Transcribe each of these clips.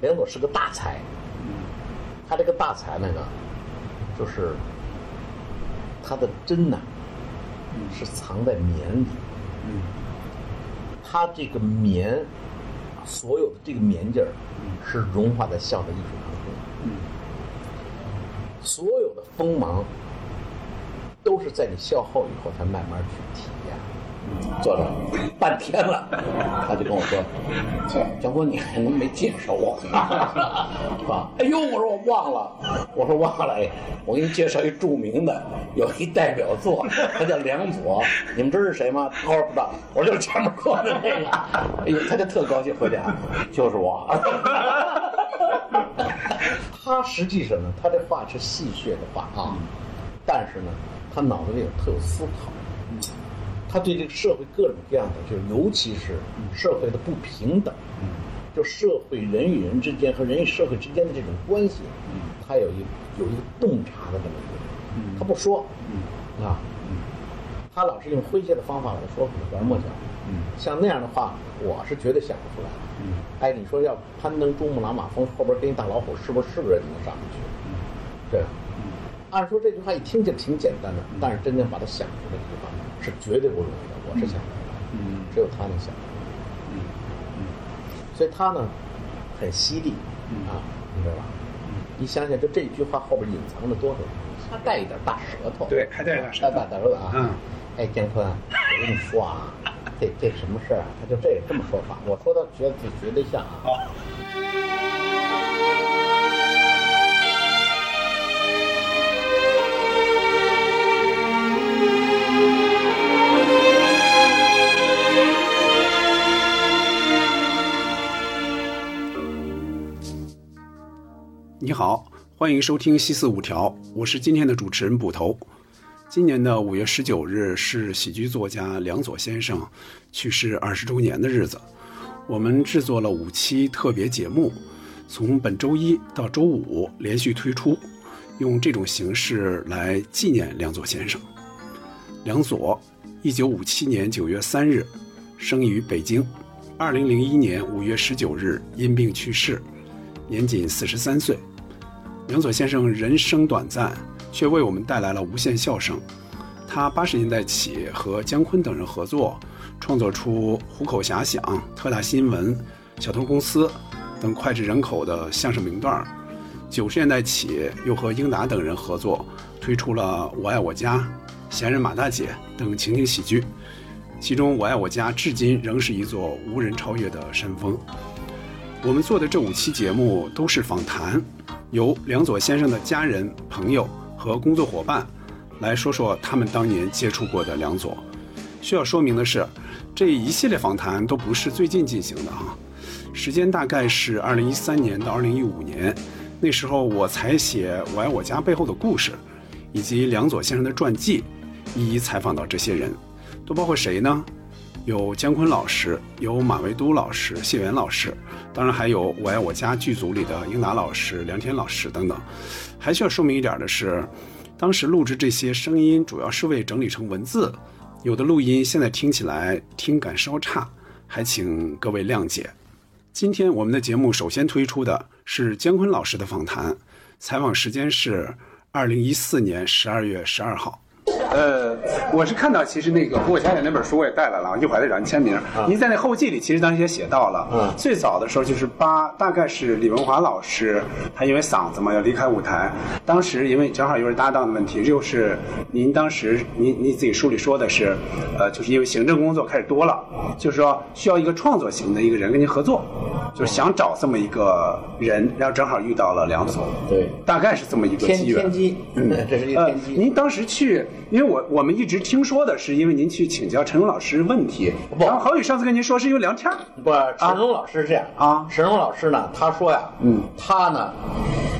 梁左是个大才，他这个大才那个，就是他的真呐，是藏在棉里。他这个棉，所有的这个棉劲儿，是融化在笑的艺术当中。所有的锋芒，都是在你笑后以后才慢慢去体验。坐着半天了，他就跟我说：“江坤，你还能没介绍我？是吧？”哎呦，我说我忘了，我说忘了。哎，我给你介绍一著名的，有一代表作，他叫梁左。你们知道是谁吗？他说不知道。我说就是前面说的那个。哎呦，他就特高兴回家，就是我。他实际上呢，他这话是戏谑的话啊，但是呢，他脑子里有特有思考。他对这个社会各种各样的，就是尤其是社会的不平等，就社会人与人之间和人与社会之间的这种关系，他有一有一个洞察的这么一个人，他不说，啊，他老是用诙谐的方法来说，拐弯抹角，像那样的话，我是绝对想不出来的。哎，你说要攀登珠穆朗玛峰后边跟一大老虎，是不是是个人能上得去？对，按说这句话一听就挺简单的，但是真正把它想出来的地方。是绝对不容易的，我是想不只有他能想到，嗯嗯，所以他呢很犀利，啊，你知道吧？你想想，就这句话后边隐藏着多少？他带一点大舌头，对，还带大舌头，大舌头啊！嗯，哎，姜昆，我跟你说啊，这这什么事儿啊？他就这这么说法，我说的绝绝对像啊。好，欢迎收听《西四五条》，我是今天的主持人捕头。今年的五月十九日是喜剧作家梁左先生去世二十周年的日子，我们制作了五期特别节目，从本周一到周五连续推出，用这种形式来纪念梁左先生。梁左，一九五七年九月三日生于北京，二零零一年五月十九日因病去世，年仅四十三岁。杨佐先生人生短暂，却为我们带来了无限笑声。他八十年代起和姜昆等人合作，创作出《虎口遐想》《特大新闻》《小偷公司》等脍炙人口的相声名段。九十年代起，又和英达等人合作，推出了《我爱我家》《闲人马大姐》等情景喜剧。其中，《我爱我家》至今仍是一座无人超越的山峰。我们做的这五期节目都是访谈。由梁左先生的家人、朋友和工作伙伴来说说他们当年接触过的梁左。需要说明的是，这一系列访谈都不是最近进行的啊，时间大概是二零一三年到二零一五年，那时候我才写《我爱我家》背后的故事，以及梁左先生的传记，一一采访到这些人，都包括谁呢？有姜昆老师，有马未都老师、谢元老师，当然还有《我爱我家》剧组里的英达老师、梁天老师等等。还需要说明一点的是，当时录制这些声音主要是为整理成文字，有的录音现在听起来听感稍差，还请各位谅解。今天我们的节目首先推出的是姜昆老师的访谈，采访时间是二零一四年十二月十二号。呃，我是看到，其实那个《虎口遐想》那本书我也带来了，一会儿再找您签名。您在那后记里，其实当时也写到了，嗯，最早的时候就是八，大概是李文华老师，他因为嗓子嘛要离开舞台，当时因为正好又是搭档的问题，又是您当时您您自己书里说的是，呃，就是因为行政工作开始多了，就是说需要一个创作型的一个人跟您合作，就是想找这么一个人，然后正好遇到了梁总，对，大概是这么一个机缘。天机，嗯，这是一个天机。您当时去。因为我我们一直听说的是，因为您去请教陈龙老师问题。然后郝宇上次跟您说是因为聊天不，陈龙老师是这样啊。陈龙老师呢，他说呀，嗯，他呢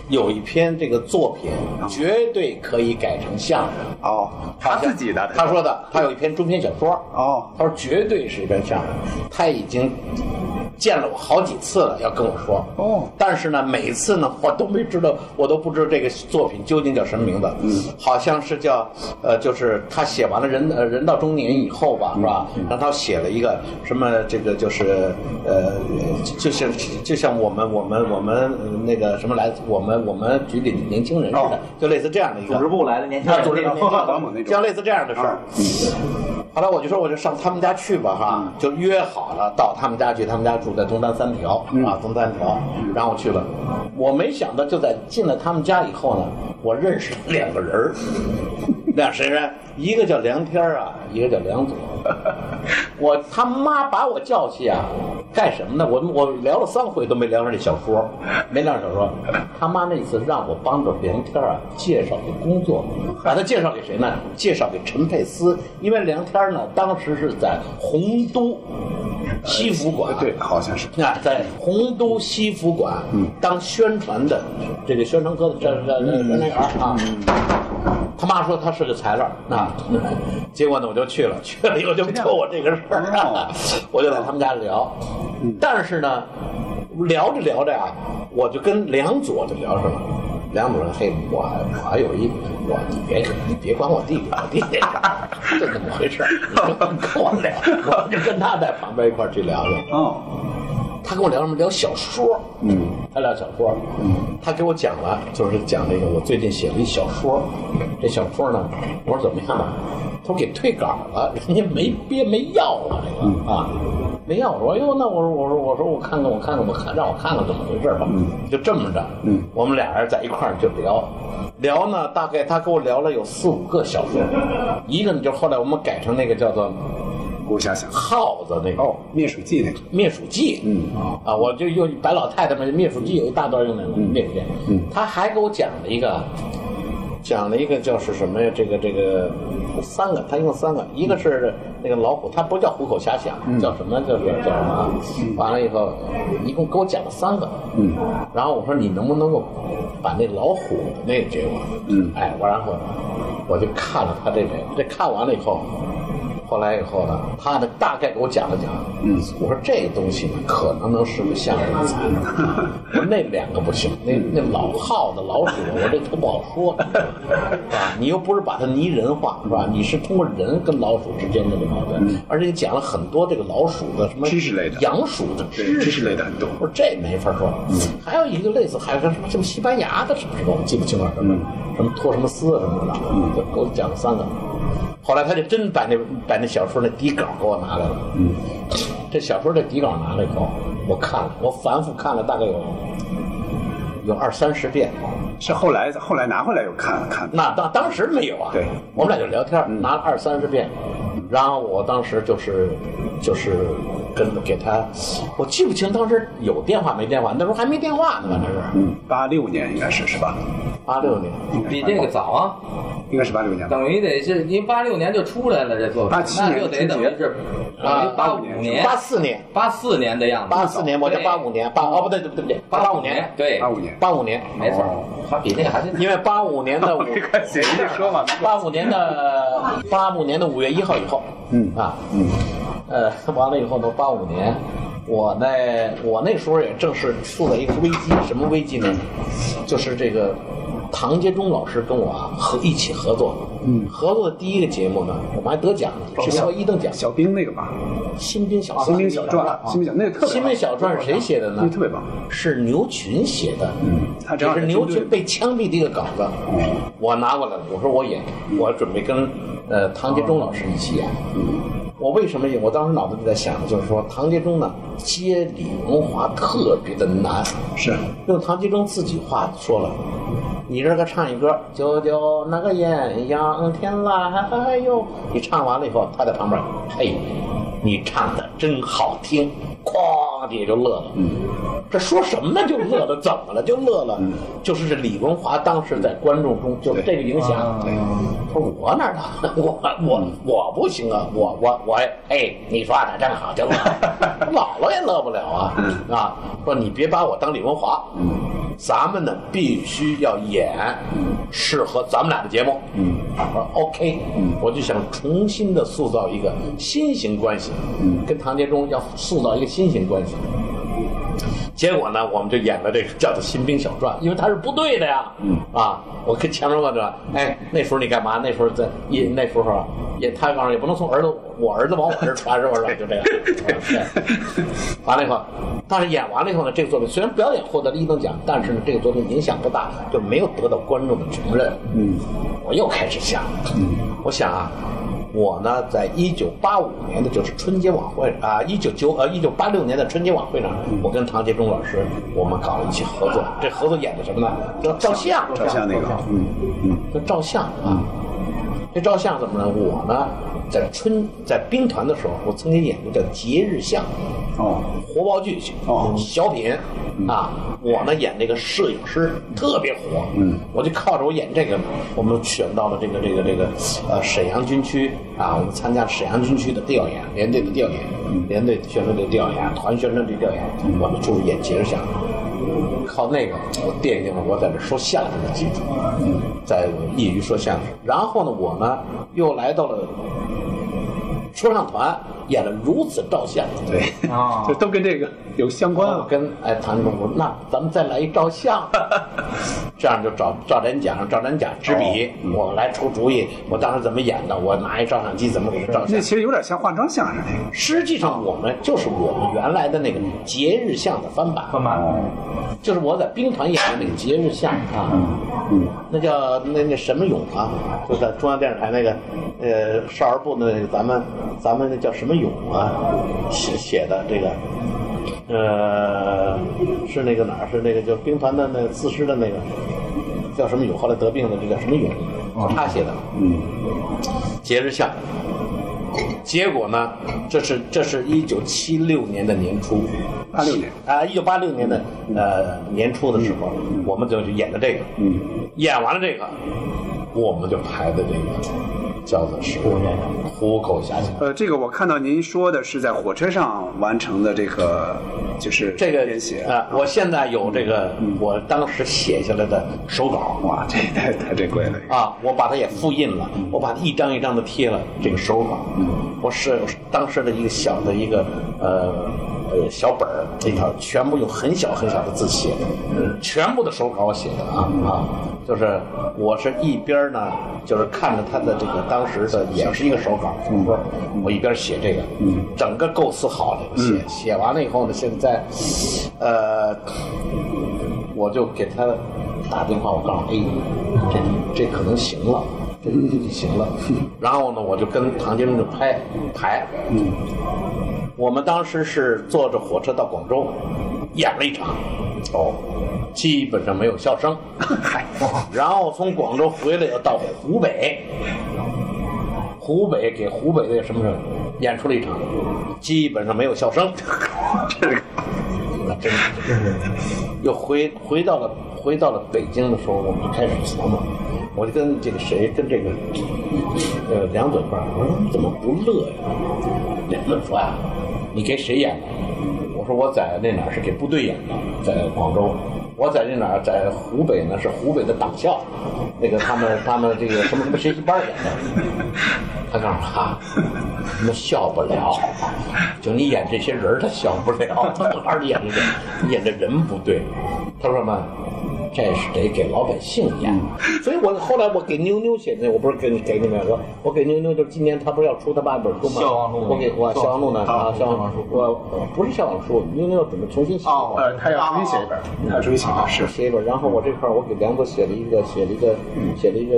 有一篇这个作品，绝对可以改成相声。哦，他自己的，他说的，他有一篇中篇小说。哦，他说绝对是一篇相声，他已经见了我好几次了，要跟我说。哦但是呢，每次呢，我都没知道，我都不知道这个作品究竟叫什么名字。嗯，好像是叫呃，就是他写完了人呃人到中年以后吧，是吧？然后他写了一个什么这个就是呃，就像就像我们我们我们呃那个什么来，我们我们局里的年轻人似的哦，就类似这样的一个组织部来的年轻啊，人组织部年轻人老母那种 像类似这样的事儿。后来我就说，我就上他们家去吧，哈，就约好了到他们家去。他们家住在东单三条啊，东单三条。然后我去了，我没想到就在进了他们家以后呢，我认识了两个人儿，俩谁人？一个叫梁天儿啊，一个叫梁左。我他妈把我叫去啊，干什么呢？我我聊了三回都没聊上这小说，没聊上小说。他妈那次让我帮着梁天儿啊介绍个工作，把他介绍给谁呢？介绍给陈佩斯，因为梁天儿呢当时是在洪都西服馆，对，好像是。啊，在洪都西服馆当宣传的这个宣传科的这这这宣传员啊。他妈说他是个材料啊，结果呢我就去了，去了以后就托我这个事儿啊，我就在他们家聊。但是呢，聊着聊着啊，我就跟梁左就聊上了。梁左说：“嘿，我我还有一我，你别你别管我弟弟，我弟弟就怎么回事？你跟跟我聊，我就跟他在旁边一块儿去聊聊。哦，他跟我聊什么？聊小说。嗯，他聊小说。嗯，他给我讲了，就是讲那个我最近写了一小说。这小说呢，我说怎么样啊？他说给退稿了，人家没憋没要啊，这个、啊，没要。我说哟，那我说我说我说我看看我看看我看让我看看怎么回事吧。嗯，就这么着。嗯，我们俩人在一块儿就聊。聊呢，大概他跟我聊了有四五个小说，一个呢就后来我们改成那个叫做我想想。耗子那个哦，灭鼠剂那个。灭鼠剂，嗯啊，我就用白老太太们灭鼠剂有一大段用那个灭鼠剂，嗯，他还给我讲了一个，讲了一个叫是什么呀？这个这个三个，他用三个，一个是那个老虎，他不叫虎口遐想，叫什么？叫叫叫什么啊？完了以后，一共给我讲了三个，嗯，然后我说你能不能够把那老虎那个给我？嗯，哎，我然后我就看了他这个，这看完了以后。后来以后呢，他呢大概给我讲了讲，嗯，我说这东西呢可能能是个相声才，我说那两个不行，那那老耗子老鼠，我这都不好说？你又不是把它拟人化，是吧？你是通过人跟老鼠之间的这个矛盾，而且你讲了很多这个老鼠的什么知识类的。养鼠的对知知识类的很多。我说这没法说，还有一个类似，还有个什么什么西班牙的，什么什么？我记不清了，什么什么托什么斯啊什么的，就给我讲了三个。后来他就真把那把那小说那底稿给我拿来了。嗯，这小说的底稿拿来以后，我看了，我反复看了大概有有二三十遍。是后来后来拿回来又看了看。那当当时没有啊，对我们俩就聊天，拿了二三十遍，然后我当时就是就是跟给他，我记不清当时有电话没电话，那时候还没电话呢，反正是。嗯，八六年应该是是吧？八六年，比这个早啊，应该是八六年。等于得是您八六年就出来了这作品，87年那就得等于是啊八五年、八四年，八四年的样子，八四年，我叫对。八五年，八哦不对对不对不对，八五年，对，八五年。八五年，没错，他比那个还得因为八五年的五，没关系，你说嘛。八五年的八五年的五月一号以后，嗯啊，嗯，呃，完了以后呢，八五年，我呢，我那时候也正是处在一个危机，什么危机呢？就是这个唐杰忠老师跟我啊合一起合作，嗯，合作的第一个节目呢，我们还得奖了，是小一等奖，小兵那个吧，新兵小新兵小传，新兵小那个特。新兵小传是谁写的呢？特别棒。是牛群写的，嗯他正好也是牛群被枪毙的一个稿子，我拿过来了，我说我演，我准备跟呃唐杰忠老师一起演。我为什么演？我当时脑子里在想，就是说唐杰忠呢接李文华特别的难，是用唐杰忠自己话说了，你这个唱一歌，九九那个艳阳天来哟，你唱完了以后，他在旁边，嘿，你唱的真好听，哐，底下就乐了。嗯，这说什么呢？就乐了，怎么了？就乐了，就是这李文华当时在观众中就这个影响。他说我哪儿的？我我我不行啊！我我我哎，你说的真好，就乐。姥姥也乐不了啊啊！说你别把我当李文华，咱们呢必须要演适合咱们俩的节目。嗯，说 OK，我就想重新的塑造一个新型关系，跟唐杰忠要塑造一个新型关系。结果呢，我们就演了这个叫做《新兵小传》，因为他是部队的呀。嗯啊，我跟前面问着，哎，那时候你干嘛？那时候在也那时候也他告诉也不能从儿子我儿子往我这儿传，是不是？就这样。完了以后，但是演完了以后呢，这个作品虽然表演获得了一等奖，但是呢，这个作品影响不大，就没有得到观众的承认。嗯，我又开始想，嗯，我想啊。我呢，在一九八五年的就是春节晚会啊，一九九呃一九八六年的春节晚会上，我跟唐杰忠老师我们搞了一起合作。这合作演的什么呢？叫照相，照相那个，嗯嗯，叫照相啊。这照相怎么呢？我呢，在春在兵团的时候，我曾经演过叫节日相，哦，活报剧，哦。小品啊，我呢演那个摄影师特别火，嗯，我就靠着我演这个，我们选到了这个这个这个呃沈阳军区啊，我们参加沈阳军区的调研，连队的调研，连队宣传队调研，团宣传队调研，我们就是演节日相。靠那个，我奠定了我在这说相声的基础，在业余说相声。然后呢，我呢又来到了说唱团，演了如此照相。对啊 这都跟这个有相关啊。我跟哎唐总说，那咱们再来一照相，这样就找赵展甲，赵展甲执笔，我来出主意，我当时怎么演的，我拿一照相机怎么给他照相那。其实有点像化妆相声那个。实际上，我们就是我们原来的那个节日相的翻版，翻版就是我在兵团演的那个节日相啊，嗯，那叫那那什么勇啊，就在中央电视台那个呃少儿部的那个咱们咱们那叫什么勇啊写写的这个。呃，是那个哪儿？是那个叫兵团的那个自师的那个叫什么勇？后来得病的这叫什么勇？他写的。嗯，节日相。结果呢，这是这是一九七六年的年初，八六年啊，一九八六年的呃年初的时候，我们就演的这个，嗯，演完了这个，我们就排的这个叫做是虎口遐想。呃，这个我看到您说的是在火车上完成的这个，就是这个编写啊、我现在有这个我当时写下来的手稿哇，这太太珍贵了。啊，我把它也复印了，我把它一张一张的贴了这个手稿。我是当时的一个小的一个呃呃小本儿里头，全部用很小很小的字写的，全部的手稿我写的啊啊，就是我是一边呢，就是看着他的这个当时的也是一个手稿，我说我一边写这个，嗯整个构思好了写，写完了以后呢，现在呃。我就给他打电话，我告诉，哎，这这可能行了，这这就行了。然后呢，我就跟唐杰忠就拍排，嗯，我们当时是坐着火车到广州，演了一场，哦，基本上没有笑声，嗨。然后从广州回来要到湖北，湖北给湖北的什么什么演出了一场，基本上没有笑声，这个。那真是，又回回到了回到了北京的时候，我们就开始琢磨，我就跟这个谁，跟这个呃梁嘴巴，我说你怎么不乐呀？梁嘴说呀，你给谁演的？我说我在那哪儿是给部队演的，在广州。我在那哪儿，在湖北呢，是湖北的党校，那个他们他们这个什么什么学习班演的。他告诉我哈，那笑不了，就你演这些人他笑不了，他还是演的，演的人不对。他说什么？这是得给老百姓演，所以我后来我给妞妞写的，我不是给你给你们我我给妞妞就是今年她不是要出她八本书吗？消亡录我给我消亡录呢啊，消亡书我不是消亡书，妞妞要准备重新写。哦呃，她要重新写一本，她要重新写一本是。写一本，然后我这块儿我给梁子写了一个，写了一个，写了一个，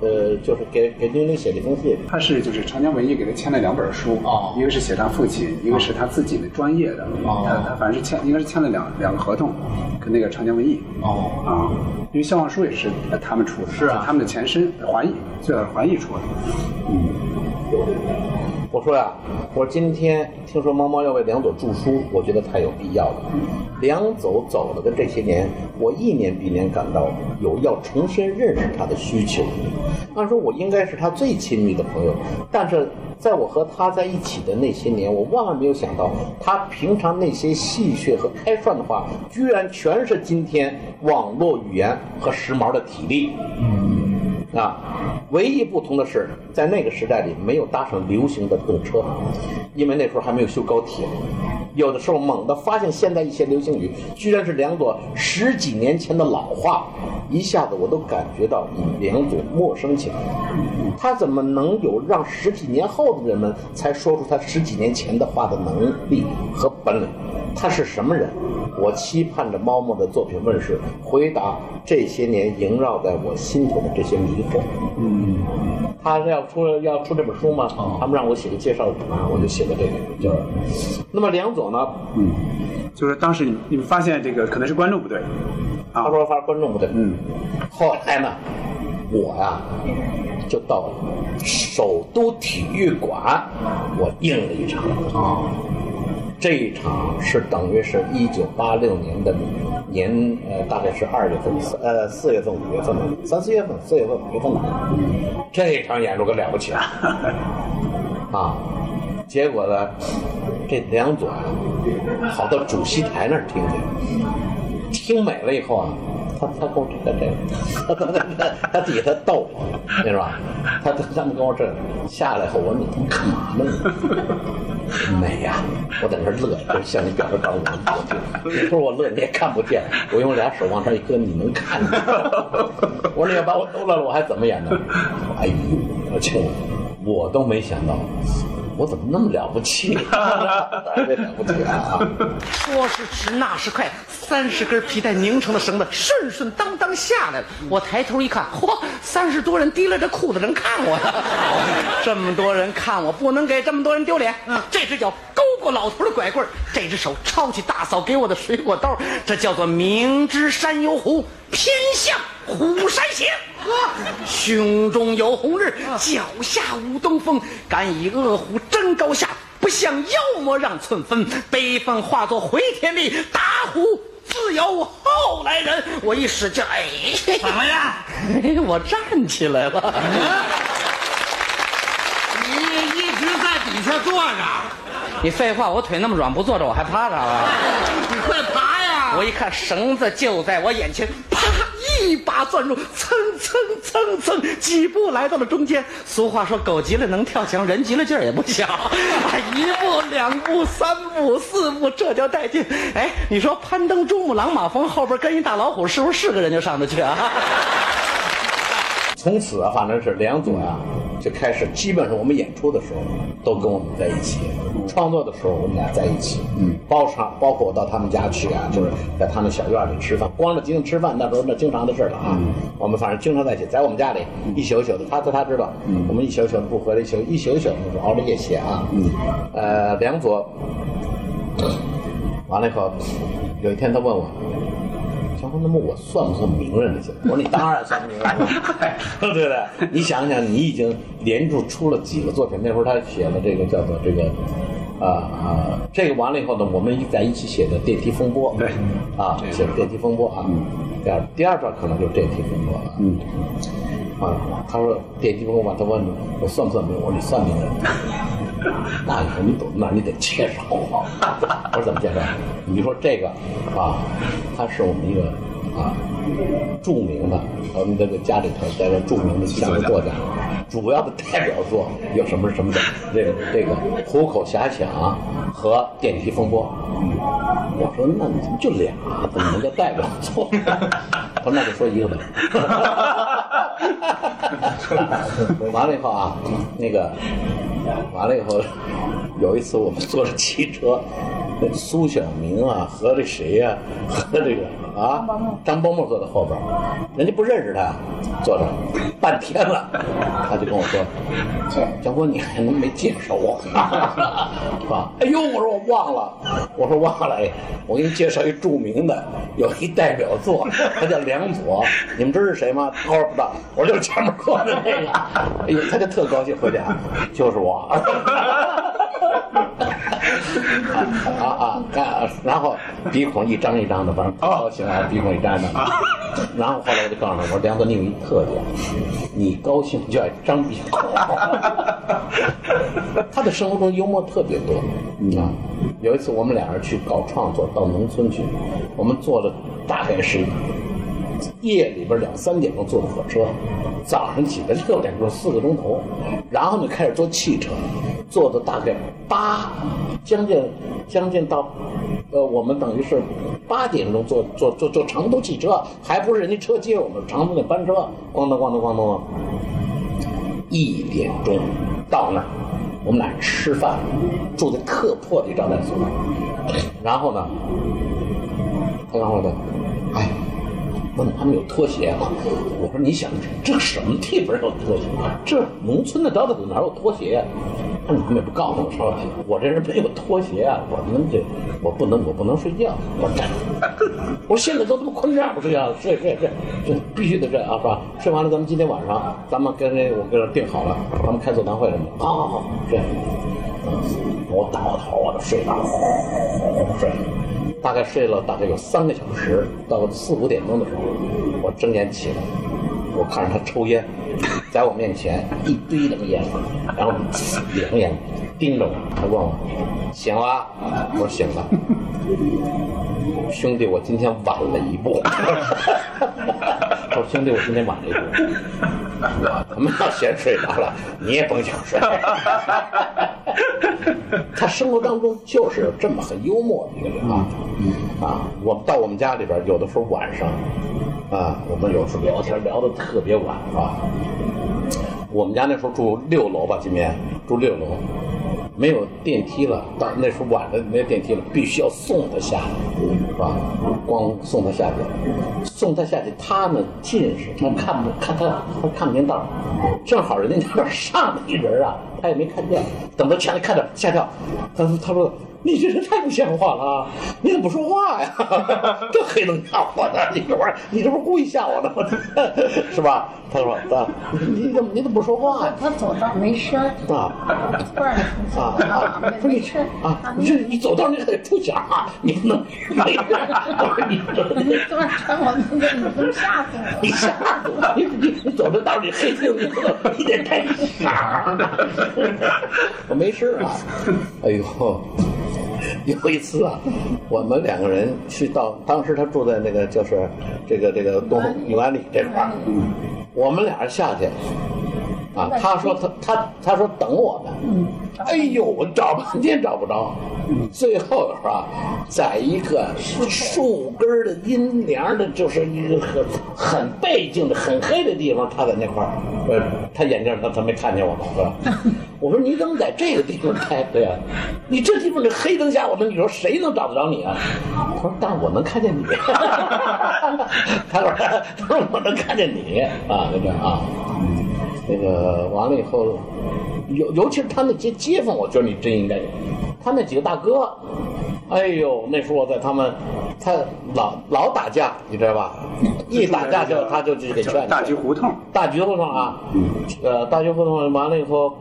呃，就是给给妞妞写了一封信。他是就是长江文艺给他签了两本书，啊一个是写他父亲，一个是他自己的专业的，哦他他反正是签应该是签了两两个合同，跟那个长江文艺哦啊，因为消亡书也是他们出的，是啊他们的前身华艺，最早是华艺出的，嗯，我说呀，我说今天听说猫猫要为梁左著书，我觉得太有必要了。梁左走了的这些年，我一年比一年感到有要重新认识他的需求。按说我应该是他最亲密的朋友，但是在我和他在一起的那些年，我万万没有想到，他平常那些戏谑和开涮的话，居然全是今天网络语言和时髦的体力。啊，唯一不同的是，在那个时代里没有搭上流行的动车，因为那时候还没有修高铁。有的时候猛地发现现在一些流行语居然是两朵十几年前的老话，一下子我都感觉到与梁左陌生起来。他怎么能有让十几年后的人们才说出他十几年前的话的能力和本领？他是什么人？我期盼着猫猫的作品问世，回答这些年萦绕在我心头的这些迷惑。嗯，他是要出要出这本书吗？他们让我写个介绍语嘛，我就写的这个，就是。那么梁左呢？嗯，就是当时你你们发现这个可能是观众不对，啊他，说发现观众不对。嗯，后来呢，我呀就到首都体育馆，我应了一场。啊，这一场是等于是一九八六年的年，呃，大概是二月份，四呃四月份、五月份吧，三四月份、四月份、五月份吧。这一场演出可了不起了，啊！结果呢，这梁左啊，跑到主席台那儿听去，听美了以后啊，他他跟我这个这个，他他他底下他逗我，你知道吧？他他他们跟我这下来后，我说你他妈干嘛呢？美呀、我在那儿乐，就向你表示告诉我，你说我乐你也看不见，我用俩手往上一搁，你能看见？我说你要把我逗乐了，我还怎么演呢？哎呦，我去，我都没想到，我怎么那么了不起？特 别了不起啊！说时迟，那时快，三十根皮带拧成的绳子顺顺当当下来了。我抬头一看，嚯，三十多人提拉着裤子人看我呢。这么多人看我，不能给这么多人丢脸。这只脚勾过老头的拐棍这只手抄起大嫂给我的水果刀，这叫做明知山有虎，偏向虎山行。胸中有红日，脚下无东风，敢以恶虎争高下，不向妖魔让寸分。悲愤化作回天力，打虎自有后来人。我一使劲，哎，怎么样？我站起来了。你一直在底下坐着，你废话，我腿那么软，不坐着我还趴着啊？你快爬呀！我一看绳子就在我眼前，啪，一把攥住，蹭蹭蹭蹭，几步来到了中间。俗话说，狗急了能跳墙，人急了劲儿也不小。啊 一步两步三步四步，这叫带劲。哎，你说攀登珠穆朗玛峰后边跟一大老虎，是不是是个人就上得去啊？从此啊，反正是梁左呀、就开始，基本上我们演出的时候都跟我们在一起，创作的时候我们俩在一起，嗯，包场包括我到他们家去啊，就是在他们小院里吃饭，光着腚吃饭那时候那经常的事了啊，我们反正经常在一起，在我们家里一宿一宿的，他他他知道，我们一宿一宿的不回来，一宿一宿一宿的熬着夜写啊，嗯，呃，梁左完了以后，有一天他问我。那么我算不算名人了？现在我说你当然算名人了，对不对？你想想，你已经连着出了几个作品。那会儿他写了这个叫做这个，啊啊，这个完了以后呢，我们一在一起写的《电梯风波》。对，啊，写的《电梯风波》啊。第二第二段可能就是《电梯风波》了。嗯。啊，他说《电梯风波》，他问我算不算名人？我说你算名人。那你说你懂，那你得介绍我。我说怎么介绍？你说这个啊，它是我们一个啊著名的，我们这个家里头在这著名的相声作家，主要的代表作有什么什么的，这个这个虎口遐想和电梯风波。我说那你怎么就俩？怎么能叫代表作？他说那就说一个呗。完了以后啊，那个完了以后，有一次我们坐着汽车，苏小明啊和这谁呀、和这个啊张伯母坐在后边，人家不认识他，坐着半天了，他就跟我说：“江波，你还能没介绍我？” 是吧？哎呦，我说我忘了，我说忘了，哎，我给你介绍一著名的，有一代表作，他叫梁左，你们知道是谁吗？他说不知道，我说就是前面坐的那个，哎呦，他就特高兴，回家就是我。啊啊啊！然后鼻孔一张一张的，反正不高兴啊，鼻孔一张一张的。然后后来我就告诉他，我说梁哥，你有一特点，你高兴就爱张鼻孔。他的生活中幽默特别多啊。有一次我们俩人去搞创作，到农村去，我们坐了大概是夜里边两三点钟坐的火车，早上起来六点钟四个钟头，然后呢开始坐汽车，坐的大概八将近将近到，呃，我们等于是八点钟坐坐坐坐长途汽车，还不是人家车接我们，长途的班车，咣当咣当咣当，一点钟到那儿，我们俩吃饭，住在特破的招待所，然后呢，他告诉我，哎。问他们有拖鞋吗？我说你想这什么地方有拖鞋？这农村的招待所哪有拖鞋呀？他说你们也不告诉我说，我这人没有拖鞋啊！我们这我不能我不能睡觉。我说这，我说现在都他妈困这样不睡觉，睡睡睡，这必须得睡啊，是吧？睡完了咱们今天晚上咱们跟那我跟这定好了，咱们开座谈会什么。好好好，睡。我倒头我就睡着，睡。大概睡了大概有三个小时，到四五点钟的时候，我睁眼起来，我看着他抽烟，在我面前一堆的烟，然后两眼盯着我，他问我醒了？我说醒了。兄弟，我今天晚了一步。我说兄弟，我今天晚了一步。我他妈要先睡着了，你也甭想睡。他生活当中就是有这么很幽默的一个人啊，啊，我们到我们家里边，有的时候晚上，啊，我们有时候聊天聊的特别晚啊。我们家那时候住六楼吧，今天住六楼，没有电梯了。到那时候晚了没有电梯了，必须要送他下去，是吧？光送他下去，送他下去，他呢近视，他看不看他他看不见道正好人家那边上来一人啊，他也没看见。等他前来看着吓跳，他说他说你这人太不像话了啊，你怎么不说话呀？这黑灯瞎火的，你这玩意儿你这不是故意吓我的吗？是吧？他说啊，你怎么你怎么不说话呀？他走道没声儿，啊 突然出啊现啊！说你没声儿啊，你这你走道你还得出响啊，你不能你这你突然穿我那个，你都吓死我你了。吓死我！你你你走这道儿你黑听你你得带响了。我没事啊。哎呦，有一次啊，我们两个人去到，当时他住在那个就是这个这个东永安里这块儿，我们俩人下去。啊，他说他他他说等我们，哎呦，我找半天找不着，最后是吧，在一个树根的阴凉的，就是一个很很背静的、很黑的地方，他在那块儿，呃，他眼镜他他没看见我们，是吧？我说你怎么在这个地方开？对呀、你这地方这黑灯瞎火的，你说谁能找得着你啊？他说，但是我能看见你。他说，他说我能看见你啊，那个啊。那个完了以后，尤尤其是他那些街坊，我觉得你真应该有。他那几个大哥，哎呦，那时候我在他们，他老老打架，你知道吧？一打架就他就就给劝大橘胡同，大橘胡同啊，呃，大橘胡同完了以后，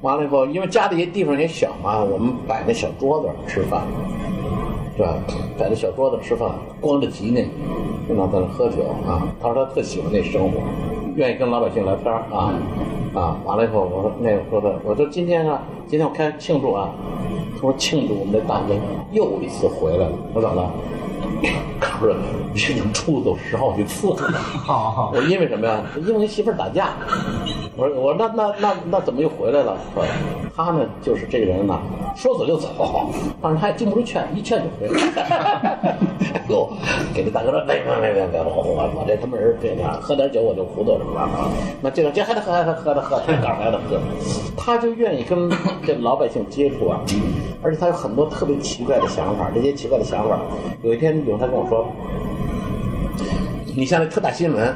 完了以后，因为家里地方也小嘛，我们摆那小桌子吃饭，是吧？摆那小桌子吃饭，光着脊呢，经常在那喝酒啊。他说他特喜欢那生活，愿意跟老百姓聊天啊啊。完了以后，我说那个说的，我说今天啊，今天我开庆祝啊。他说庆祝我们的大哥又一次回来了。我说怎么了？告诉你已经出走十好几次了。好我说因为什么呀？因为跟媳妇儿打架。我说我说那那那那怎么又回来了？说他呢就是这个人呢，说走就走，但是他也经不住劝，一劝就回来。哎呦，给这大哥说别别别别别，我我我这他妈人别样，喝点酒我就糊涂了？那这个这还得喝还得喝还得喝，这杆儿还得喝，他就愿意跟这老百姓接触啊，而且他有很多特别奇怪的想法，这些奇怪的想法，有一天有他跟我说。你像那特大新闻，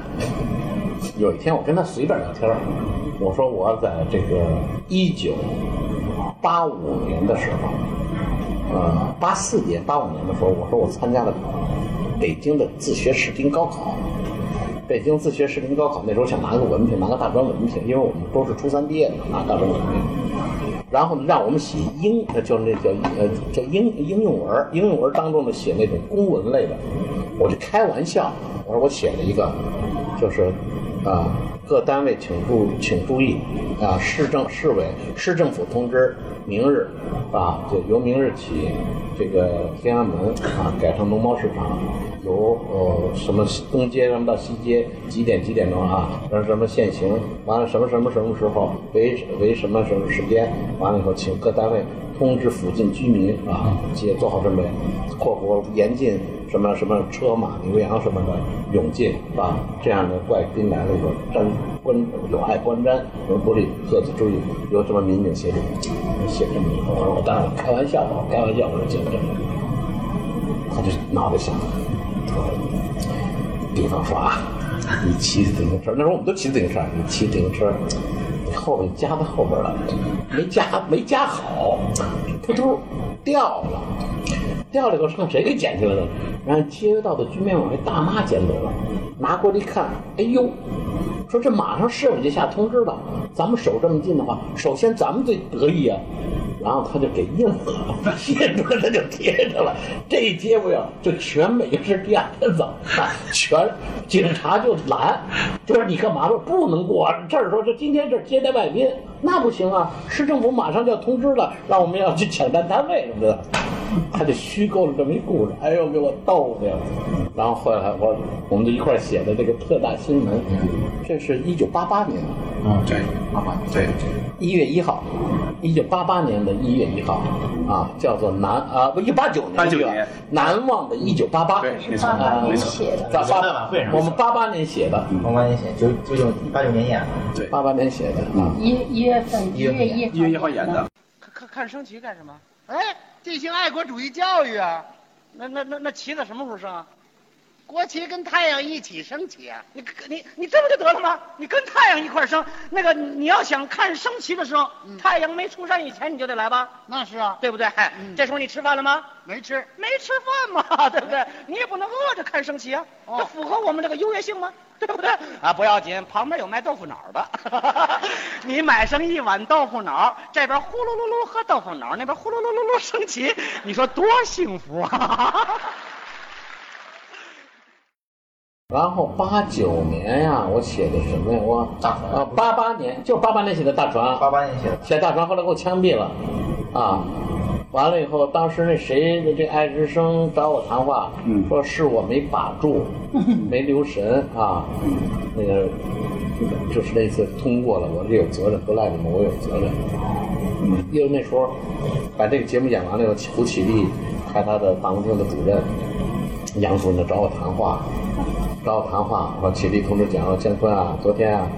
有一天我跟他随便聊天我说我在这个一九八五年的时候，呃，八四年、八五年的时候，我说我参加了北京的自学视听高考。北京自学视听高考那时候想拿个文凭，拿个大专文凭，因为我们都是初三毕业的，拿大专文凭。然后呢让我们写应，就是那叫呃叫应应用文儿，应用文儿当中呢写那种公文类的，我就开玩笑，我说我写了一个，就是啊各单位请注请注意啊市政市委市政府通知，明日啊就由明日起，这个天安门啊改成农贸市场。由呃什么东街什么到西街几点几点钟啊？什么什么限行，完了什么什么什么时候为为什么什么时间？完了以后，请各单位通知附近居民啊，也做好准备。括弧严禁什么什么车马牛羊什么的涌进啊，这样的怪宾来了以后，观有碍观瞻，我们不利，各自注意。由什么民警协助写这么一个，我说我当然开玩笑，我开玩笑，我说写这个，他就脑袋想。比方说啊，你骑自行车，那时候我们都骑自行车，你骑自行车，后边夹在后边了，没夹没夹好，扑通掉了，掉了以后是看谁给捡起来的？然后街道的居民网那大妈捡走了，拿过来一看，哎呦，说这马上市委就下通知了，咱们守这么近的话，首先咱们最得意啊。然后他就给印了，印出来他就贴上了。这一贴不要，就全美是第二天早上，全警察就拦，就说你干嘛说不能过这儿？说这今天这接待外宾，那不行啊！市政府马上就要通知了，让我们要去抢占单位什么的。他就虚构了这么一故事，哎呦给我逗的。然后后来我我们就一块写的这个特大新闻，这是一九八八年，嗯，对，八八对对，一月一号，一九八八年的一月一号，啊，叫做难啊不一八九年，89年。难忘的一九八八，对没错。八八年没错。写的，在晚会上我们八八年写的，八八年写，九九九八九年演的。对，八八年写的啊，一一月份一月一一月一号演的，看看看升旗干什么？哎，进行爱国主义教育啊！那那那那旗子什么时候升啊？国旗跟太阳一起升起啊！你你你这不就得了吗？你跟太阳一块升，那个你要想看升旗的时候，太阳没出山以前你就得来吧，那是啊，对不对？这时候你吃饭了吗？没吃。没吃饭嘛，对不对？你也不能饿着看升旗啊，哦这符合我们这个优越性吗？对不对？啊，不要紧，旁边有卖豆腐脑的，你买上一碗豆腐脑，这边呼噜噜噜喝豆腐脑，那边呼噜噜噜噜升旗，你说多幸福啊！然后八九年呀，我写的什么呀？我大船啊，八八年就八八年写的大船，八八年写的。写大船，后来给我枪毙了，啊，完了以后，当时那谁，这爱之声找我谈话，嗯说是我没把住，没留神啊，那个就是那次通过了，我是有责任，不赖你们，我有责任。嗯，因为那时候把这个节目演完了以后，胡启立派他的办公厅的主任杨主任找我谈话，找我谈话，我说启立同志讲，建坤啊，昨天啊，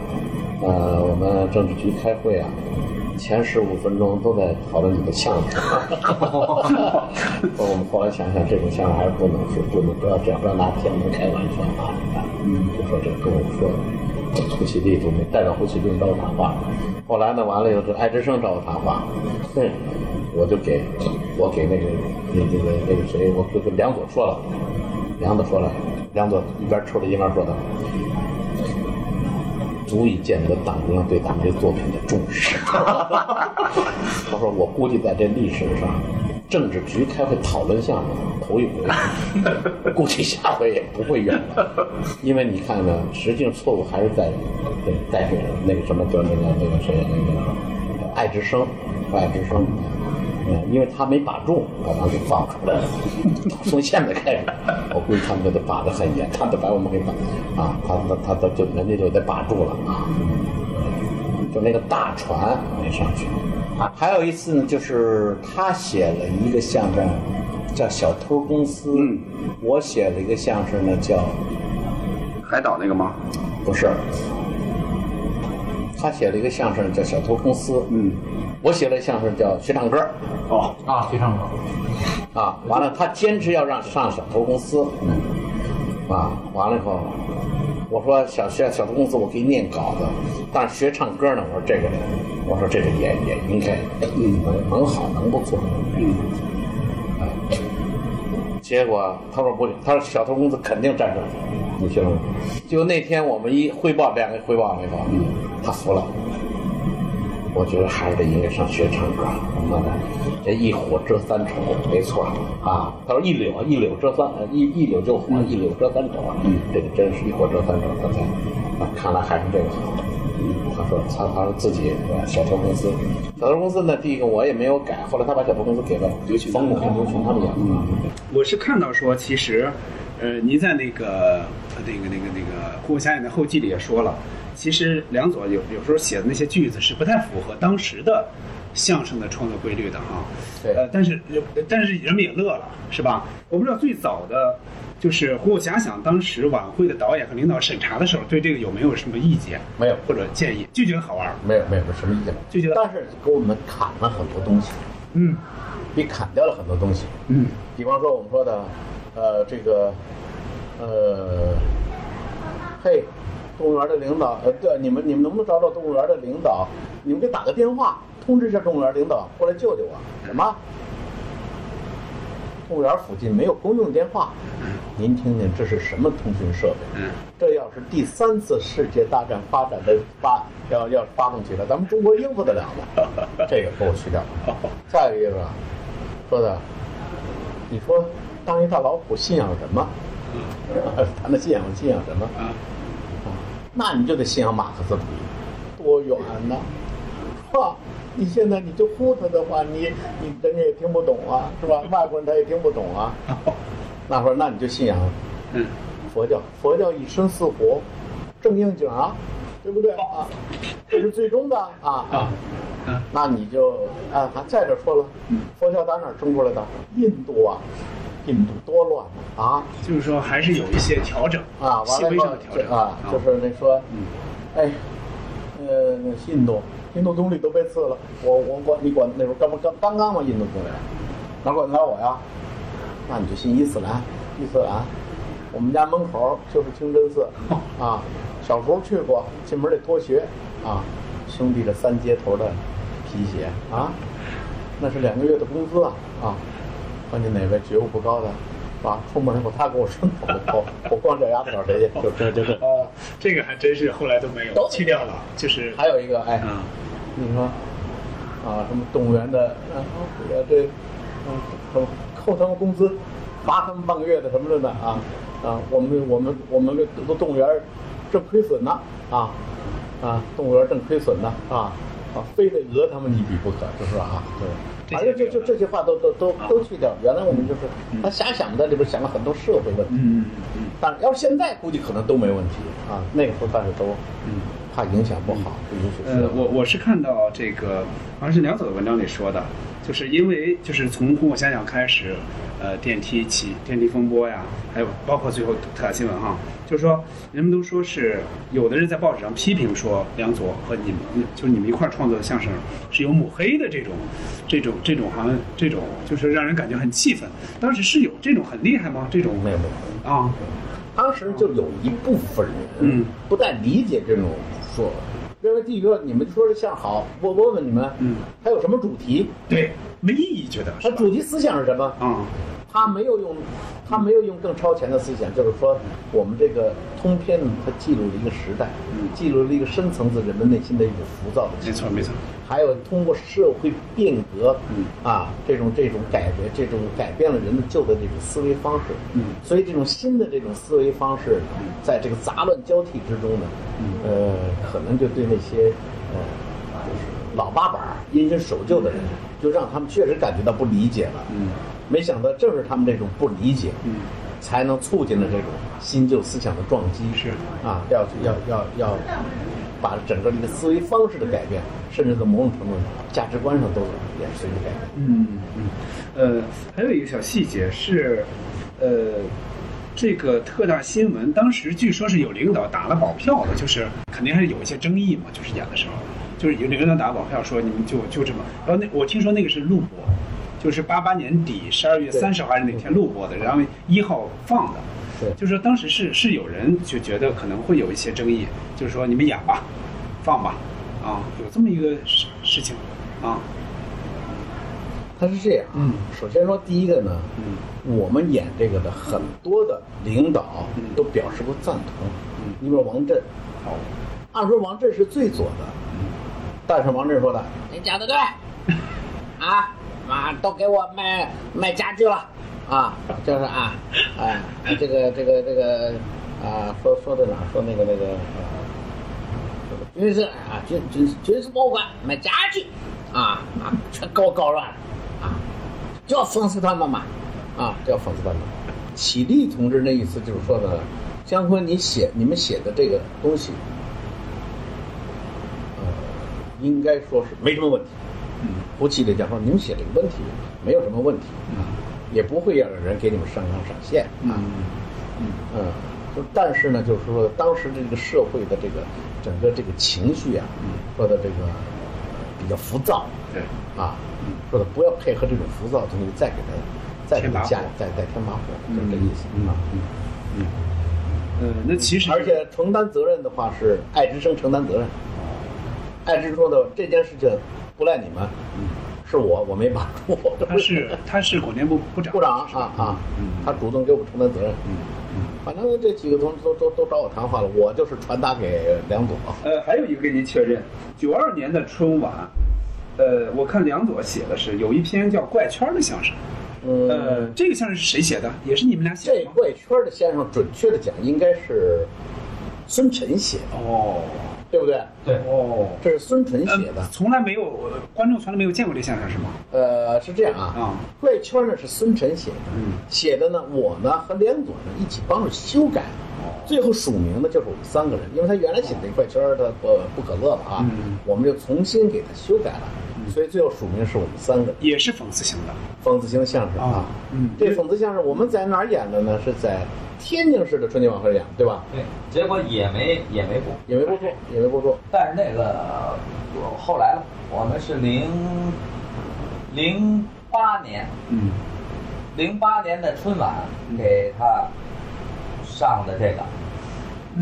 呃，我们政治局开会啊，前十五分钟都在讨论你的相声。说 我们后来想想，这种相声还是不能说，不能不要这样，不要拿天安门开玩笑啊！嗯，就说这跟我说，胡启立总没代表胡启立找我谈话。后来呢，完了以后，这爱之声找我谈话，哼，我就给，我给那个那那个那个谁，我就跟梁左说了，梁左说了，梁左一边抽着一边说道。足以见得党中央对咱们这作品的重视。他说：“我估计在这历史上，政治局开会讨论项目头一回，估计下回也不会远了。因为你看呢，实际上错误还是在在那个什么，叫那个那个谁那个爱之声，爱之声。”嗯，因为他没把住，把他给放出来了。从现在开始，我估计他们就得把得很严，他们得把我们给把啊，他他他他就人家就得把住了啊。就那个大船没上去。啊，还有一次呢，就是他写了一个相声，叫《小偷公司》，嗯我写了一个相声呢，叫海岛那个吗？不是，他写了一个相声叫《小偷公司》，嗯，我写了相声叫《学唱歌》。哦，啊，学唱歌。啊，完了，他坚持要让上小偷公司，啊，完了以后，我说小学小偷公司我给你念稿子，但是学唱歌呢，我说这个，我说这个也也应该，嗯，能能好能不错，嗯，啊，结果他说不行，他说小偷公司肯定站这儿，你信吗？结果那天我们一汇报，两个汇报了以后，他服了。我觉得孩子应该上学唱歌。他妈的，这一火遮三丑，没错啊。他说一柳一柳遮三，呃一一柳就火，一柳遮三丑啊。嗯，这个真是一火遮三丑。他才，啊，看来还是这个好。嗯，他说他他说自己呃小偷公司，小偷公司呢，第一个我也没有改，后来他把小偷公司给了刘群、冯巩、刘群他们演。嗯，我是看到说，其实，呃，您在那个呃那个那个那个《胡夏演的后记里也说了，其实梁左有有时候写的那些句子是不太符合当时的相声的创作规律的啊。对呃，但是但是人们也乐了，是吧？我不知道最早的。就是胡遐想当时晚会的导演和领导审查的时候，对这个有没有什么意见？没有或者建议，就觉得好玩儿。没有没有什么意见，就觉得但是给我们砍了很多东西，嗯被砍掉了很多东西。嗯比方说我们说的，呃，这个，呃，嘿，动物园的领导，呃，对，你们你们能不能找找动物园的领导？你们给打个电话，通知一下动物园领导过来救救我。什么？动物园附近没有公用电话？您听听，这是什么通讯设备？嗯这要是第三次世界大战发展的发要要发动起来，咱们中国应付得了吗？这个给我去掉。再一个说的，你说当一大老虎信仰什么？谈的信仰信仰什么？那你就得信仰马克思主义，多远呐？是吧？你现在你就呼他的话，你你人家也听不懂啊，是吧？外国人他也听不懂啊。那会儿那你就信仰嗯佛教，佛教以身饲活，正应景啊，对不对啊？这是最终的啊啊那你就啊，还再者说了，佛教打哪儿生出来的？印度啊，印度多乱啊！就是说还是有一些调整啊，完细微的调整啊，就是那说，哎，呃，那印度印度总理都被刺了，我我管你管那时候刚刚刚刚嘛，印度总理，哪管得了我呀？那你就信伊斯兰，伊斯兰，我们家门口就是清真寺啊，小时候去过，进门得脱鞋啊，兄弟这三接头的皮鞋啊，那是两个月的工资啊啊！看见哪位觉悟不高的，啊，出门以后他跟我伸头，我我光脚丫子找谁去？就这就这。哦，这个还真是后来都没有都去掉了，就是还有一个，哎，嗯你说啊，什么动物园的，呃，呃这，嗯，扣扣他们工资，罚他们半个月的什么的呢？啊啊，我们我们我们这动动物园正亏损呢，啊啊，动物园正亏损呢，啊啊，非得讹他们一笔不可，就是啊，对。反正就就这些话都都都都去掉。原来我们就是他瞎想，在里边想了很多社会问题。嗯嗯但要是现在估计可能都没问题啊，那个时候但是都嗯。怕影响不好，不允许呃，我我是看到这个好像是梁总的文章里说的，就是因为就是从红火想想开始，呃，电梯起电梯风波呀，还有包括最后特大新闻哈，就是说人们都说是有的人在报纸上批评说梁左和你们就是你们一块儿创作的相声是有抹黑的这种这种这种好像这种就是让人感觉很气愤。当时是有这种很厉害吗？这种？没有没有，啊，当时就有一部分人嗯。不太理解这种说法，认为第一个你们说这相好，我我问你们，嗯，它有什么主题？对，没意义，觉得它主题思想是什么？啊，他没有用，他没有用更超前的思想，就是说，我们这个通篇呢，它记录了一个时代，嗯。记录了一个深层次人们内心的一种浮躁的，没错没错，还有通过社会变革，嗯。啊，这种这种改革，这种改变了人们旧的这种思维方式，嗯。所以这种新的这种思维方式，在这个杂乱交替之中呢，嗯。呃，可能就对那些呃，就是老八板儿、因循守旧的人，就让他们确实感觉到不理解了，嗯没想到正是他们这种不理解，嗯，才能促进了这种新旧思想的撞击。是啊，要要要要把整个这个思维方式的改变，甚至在某种程度上价值观上都也随着改变。嗯嗯，呃，还有一个小细节是，呃，这个特大新闻当时据说是有领导打了保票的，就是肯定还是有一些争议嘛，就是演的时候，就是有领导打保票说你们就就这么，然后那我听说那个是录播，就是八八年底十二月对。三十号还是哪天录播的，然后一号放的。对。就是说当时是是有人就觉得可能会有一些争议，就是说你们演吧，放吧，啊，有这么一个事事情，啊，他是这样，嗯，首先说第一个呢，嗯。我们演这个的很多的领导嗯。都表示过赞同。嗯。你比如王震，哦，按说王震是最左的，但是王震说的，你讲的对，啊，妈都给我卖卖家具了，啊，就是啊，哎，这个这个这个啊，说说的哪？说那个那个，军事啊，军军军事博物馆卖家具，啊啊，全给我搞乱了，啊，就要讽刺他们嘛，啊，就要讽刺他们。启立同志那意思就是说呢，姜昆，你写你们写的这个东西，呃，应该说是没什么问题。嗯胡启立讲说，你们写这个问题没有什么问题啊，也不会让人给你们上纲上线。啊。嗯嗯，就但是呢，就是说当时这个社会的这个整个这个情绪啊，说的这个比较浮躁对，啊，说的不要配合这种浮躁的东西，再给他再给他加再再添把火，就是这意思。啊。呃，那其实而且承担责任的话是爱之声承担责任。爱之声说的这件事情不赖你们，是我我没把住，他 是他是广电部部长，部长啊啊，他主动给我们承担责任。反正这几个同志都都都找我谈话了，我就是传达给梁左。呃，还有一个跟您确认，九二年的春晚，呃，我看梁左写的是有一篇叫《怪圈》的相声，嗯，呃，这个相声是谁写的？也是你们俩写这的这？怪圈的先生，准确的讲应该是孙晨写的，哦对不对？对，哦，这是孙晨呃写的。从来没有呃观众从来没有见过这相声是吗？呃，是这样啊，啊怪圈呢是孙晨写的，嗯写的呢，我呢和连左呢一起帮着修改，最后署名的就是我们三个人，因为他原来写的怪圈儿他不不可乐了啊，嗯我们就重新给他修改了，所以最后署名是我们三个人。也是讽刺性的。讽刺性相声啊这讽刺相声我们在哪儿演的呢？是在天津市的春节晚会演，对吧？对，结果也没也没播。也没播出，也没播出。但是那个我后来了，我们是零零八年，嗯零八年的春晚给他上的这个，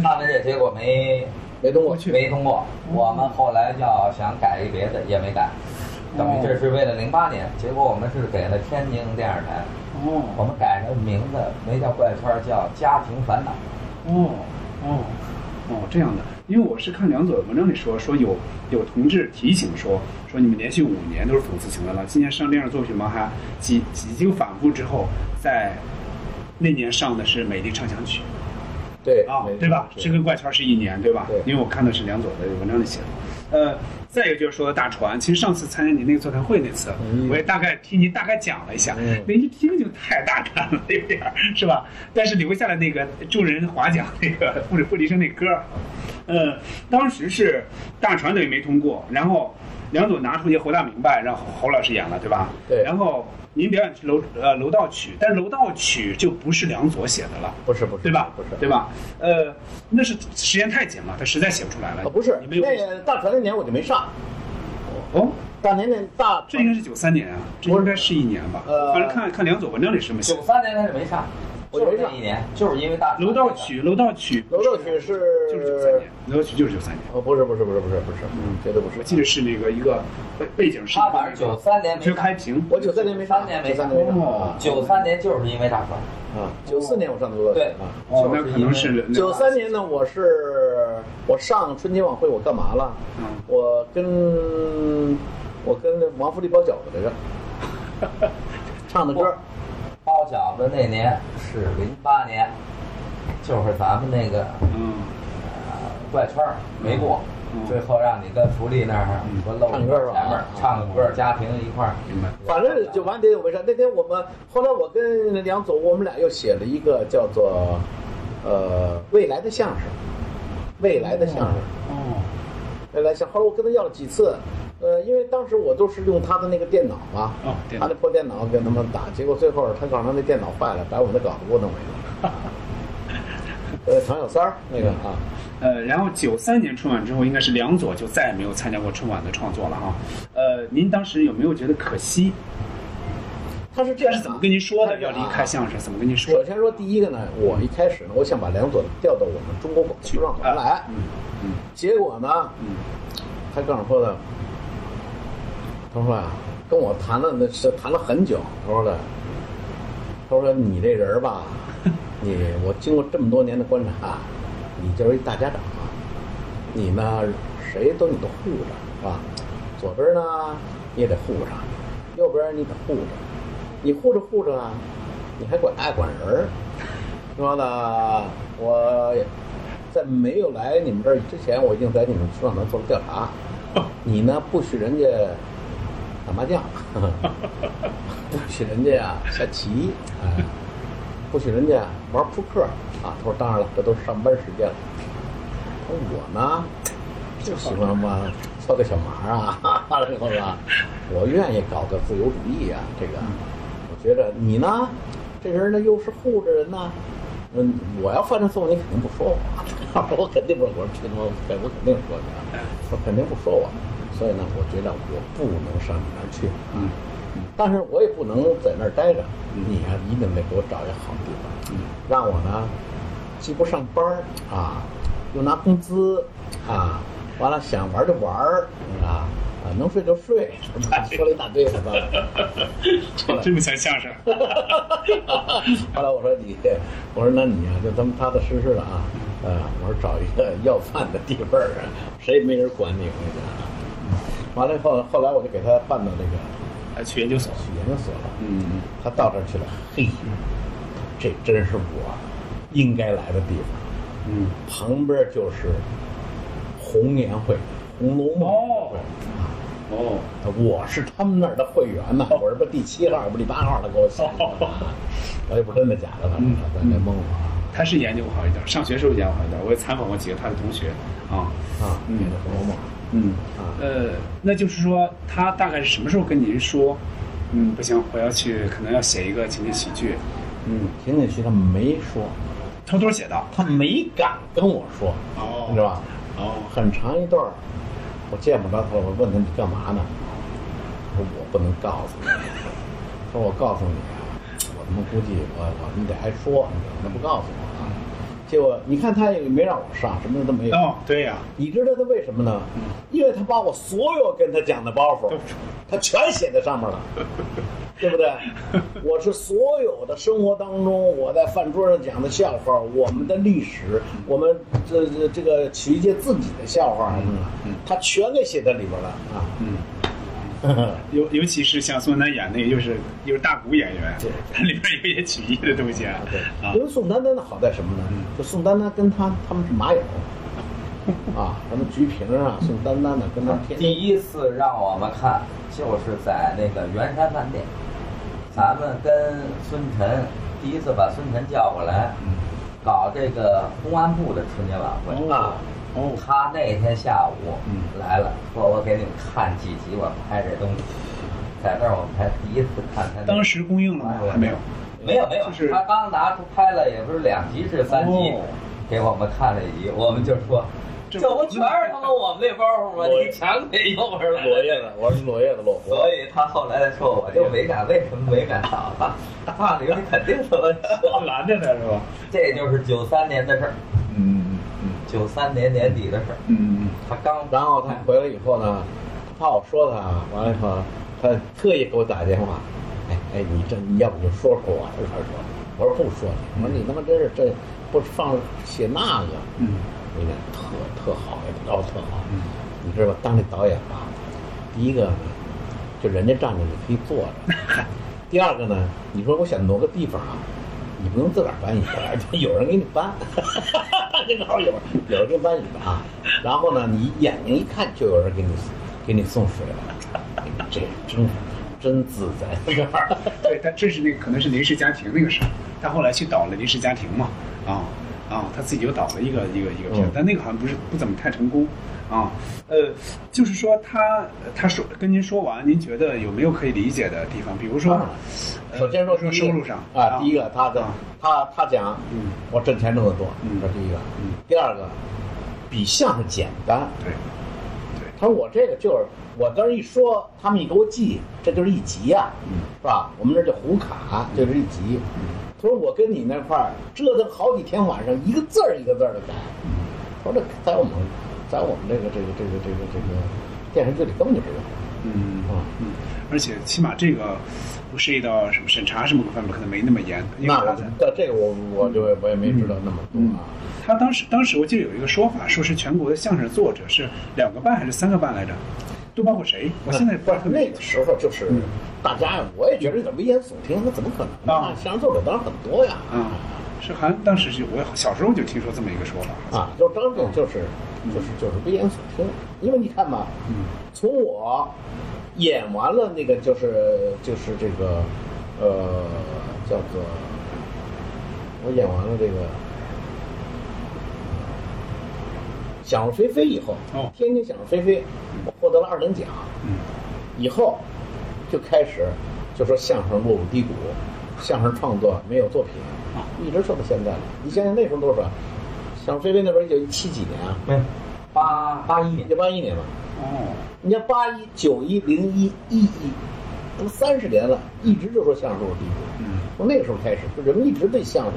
上的这结果没没通过，没通过。我们后来要想改一别的也没改，等于这是为了零八年，结果我们是给了天津电视台，我哦们改了名字没叫怪圈，叫家庭烦恼。哦哦哦，这样的。因为我是看梁左的文章里说，说有有同志提醒说，说你们连续五年都是讽刺型的了，今年上这样的作品吗？还几几经反复之后，在那年上的是《美丽畅想曲》。对啊，对吧？是这跟怪圈是一年，对吧？对因为我看的是梁左的文章里写的。呃，再一个就是说到大船，其实上次参加你那个座谈会那次，嗯我也大概听你大概讲了一下，嗯那一听就太大胆了，有点儿 是吧？但是留下了那个众人划桨那个傅傅立生那歌儿，呃，当时是大船等于没通过，然后梁左拿出一个活大明白，让侯侯老师演了，对吧？对然后您表演是楼呃楼道曲，但是楼道曲就不是梁左写的了。不是不是对吧？不是对吧？呃，那是时间太紧了，他实在写不出来了。啊，不是你没有那个大船那年我就没上，哦，大年那大这应该是九三年啊，这应该是一年吧？呃反正看看梁左文章里是这么写九。三年他是没上，就是我没上这一年，就是因为大楼道曲，楼道曲，楼道曲是就是九三年，楼道曲就是九三年。哦，不是不是不是不是不是，嗯，绝对不是。我记得是那个一个背背景是他反正九三年没开屏。我九三年没上，93年没上九三年没上哦啊九三年就是因为大船，啊，九四年我上的楼道曲对啊。哦，那可能是九三年呢，我是我上春节晚会，我干嘛了？嗯我跟我跟王福利包饺子来着，唱的歌。包饺子那年是零八年，就是咱们那个嗯呃怪圈儿没过，嗯。最后让你跟福利那儿我露唱歌吧。前面啊。唱个歌，家庭一块儿。反正就完全我没上。那天我们后来我跟梁总，我们俩又写了一个叫做呃未来的相声，未来的相声。哦，未来相声。后来我跟他要了几次，呃，因为当时我都是用他的那个电脑嘛，他那破电脑跟他们打，结果最后他告诉他那电脑坏了，把我的稿子给我弄没了。呃，唐小三儿那个啊，呃，然后九三年春晚之后，应该是梁左就再也没有参加过春晚的创作了哈。呃，您当时有没有觉得可惜？他是这样啊是怎么跟您说的？要离开相声，怎么跟您说？首先说第一个呢，我一开始呢，我想把梁左调到我们中国广播说唱团来，嗯嗯结果呢，嗯他跟我说的，他说啊，跟我谈了那是谈了很久，他说的，他说你这人吧，你我经过这么多年的观察，你就是一大家长，你呢谁都你都护着，是吧？左边呢你也得护着，右边你得护着，你护着护着啊，你还管爱管人儿。说呢，我在没有来你们这儿之前，我已经在你们出厂做了调查。你呢不许人家打麻将，不许人家呀下棋，哎，不许人家玩扑克啊。他说当然了，这都是上班时间了。他说我呢就喜欢嘛搓个小麻啊，完了以后呢，我愿意搞个自由主义啊。这个我觉得你呢，这人呢又是护着人呢。嗯，我要犯这错误，你肯定不说我。我肯定不说，我说这他妈，我肯定说你啊，我肯定不说我。所以呢，我觉得我不能上你那儿去嗯，但是我也不能在那儿待着。你呀、一定得给我找一个好地方，让我呢既不上班儿啊，又拿工资啊，完了想玩就玩儿啊。啊，能睡就睡，说了一大堆，是吧？这么像相声。后来我说你，我说那你啊，就这么踏踏实实的啊，呃，我说找一个要饭的地方啊，谁也没人管你，我跟你讲啊。完了以后，后来我就给他办到那个呃，去研究所。去研究所了。嗯。他到这儿去了，嘿，这真是我应该来的地方。嗯。旁边就是红年会，《红楼梦》会啊。哦，我是他们那儿的会员呢，我是不是第七号，不是第八号的？给我写的。啊，我也不真的假的，反正在那蒙我啊他是研究好一点，上学时候研究好一点。我也采访过几个他的同学。啊。啊，嗯。红楼梦》嗯。啊，呃，那就是说他大概是什么时候跟您说？嗯，不行，我要去，可能要写一个情景喜剧。嗯，情景剧他没说，偷偷写的。他没敢跟我说，哦你知道吧？哦，很长一段儿，我见不着他，我问他你干嘛呢？他说我不能告诉你。他说我告诉你啊，我他妈估计我我你得还说，你怎么不告诉我啊？结果你看他也没让我上，什么都没有。哦，对呀、你知道他为什么呢？因为他把我所有跟他讲的包袱，他全写在上面了，对不对？我是所有的生活当中，我在饭桌上讲的笑话，我们的历史，我们这这这个取一些自己的笑话什么的，他全给写在里边了啊。嗯，嗯，尤尤其是像宋丹演那个，又是又是大鼓演员对，它 里边有一些曲艺的东西啊。对。啊，因为宋丹丹的好在什么呢？就宋丹丹跟他他们是麻友，啊，什么菊萍啊，宋丹丹的跟他天第一次让我们看，就是在那个圆山饭店，咱们跟孙晨第一次把孙晨叫过来，搞这个公安部的春节晚会。啊。哦，他那天下午嗯来了，说我给你们看几集我拍这东西，在这儿我们才第一次看他。当时公映了吗？还没有。没有没有，就是他刚拿出拍了，也不是两集是三集，哦给我们看了一集，我们就说，这这不全是他妈我们那包袱吗？我你强给用上了。落叶子，我是落叶的落活。所以他后来说，我就没敢，为什么没敢打他？话里你肯定 这么说。拦着呢是吧？这就是九三年的事儿，九三年年底的事儿。嗯。他刚然后他回来以后呢，他怕我说他，完了以后，他特意给我打电话，哎哎，你这你要不就说说我，他说，我说不说你，我说你他妈真是这不放写那个，嗯。那个特特好，也搞得特好，嗯。你知道吧？当这导演吧，第一个呢，就人家站着你可以坐着，第二个呢，你说我想挪个地方啊。你不用自个儿搬椅子来，有人给你搬，正好有有人给你搬椅子啊。然后呢，你眼睛一看就有人给你给你送水了，这真真自在，这玩意儿。对，他这是那个可能是临时家庭那个事儿，他后来去导了临时家庭嘛，啊啊，他自己又导了一个一个一个片，嗯。但那个好像不是不怎么太成功，啊，呃，就是说他他说跟您说完，您觉得有没有可以理解的地方？比如说，首先说说收入上啊，第一个他的啊他他讲，嗯我挣钱挣得多，嗯这第一个嗯。第二个，比相声简单。对对他说我这个就是我当时一说，他们一给我记，这就是一集呀、嗯是吧？我们这叫胡卡，就是一集。他说我跟你那块儿折腾好几天晚上，一个字儿一个字儿的改。他说这在我们在我们这个这个这个这个这个电视剧里根本就不用。嗯啊嗯，而且起码这个不涉及到什么审查什么方面，可能没那么严，因为那我他在但这个我我就我也没知道那么多啊。他当时当时我记得有一个说法，说是全国的相声作者是两个半还是三个半来着，都包括谁？我现在不知道那个时候就是大家，我也觉得有点危言耸听，那怎么可能啊啊？相声作者当然很多呀。啊，是好像当时就我小时候就听说这么一个说法啊，就当时就是就是就是危言耸听，因为你看嘛，从我演完了那个就是就是这个呃叫做我演完了这个想入非非以后，哦天津想入非非，我获得了二等奖，嗯以后就开始就说相声落入低谷，相声创作没有作品，啊一直说到现在了。你想想那时候多少？想入非非那边儿就一七几年啊，没有，八八一年就，八一年吧。哦，你看八一、九一、零一、一一，那么三十年了，一直就说相声落入低谷。嗯从那个时候开始，就人们一直对相声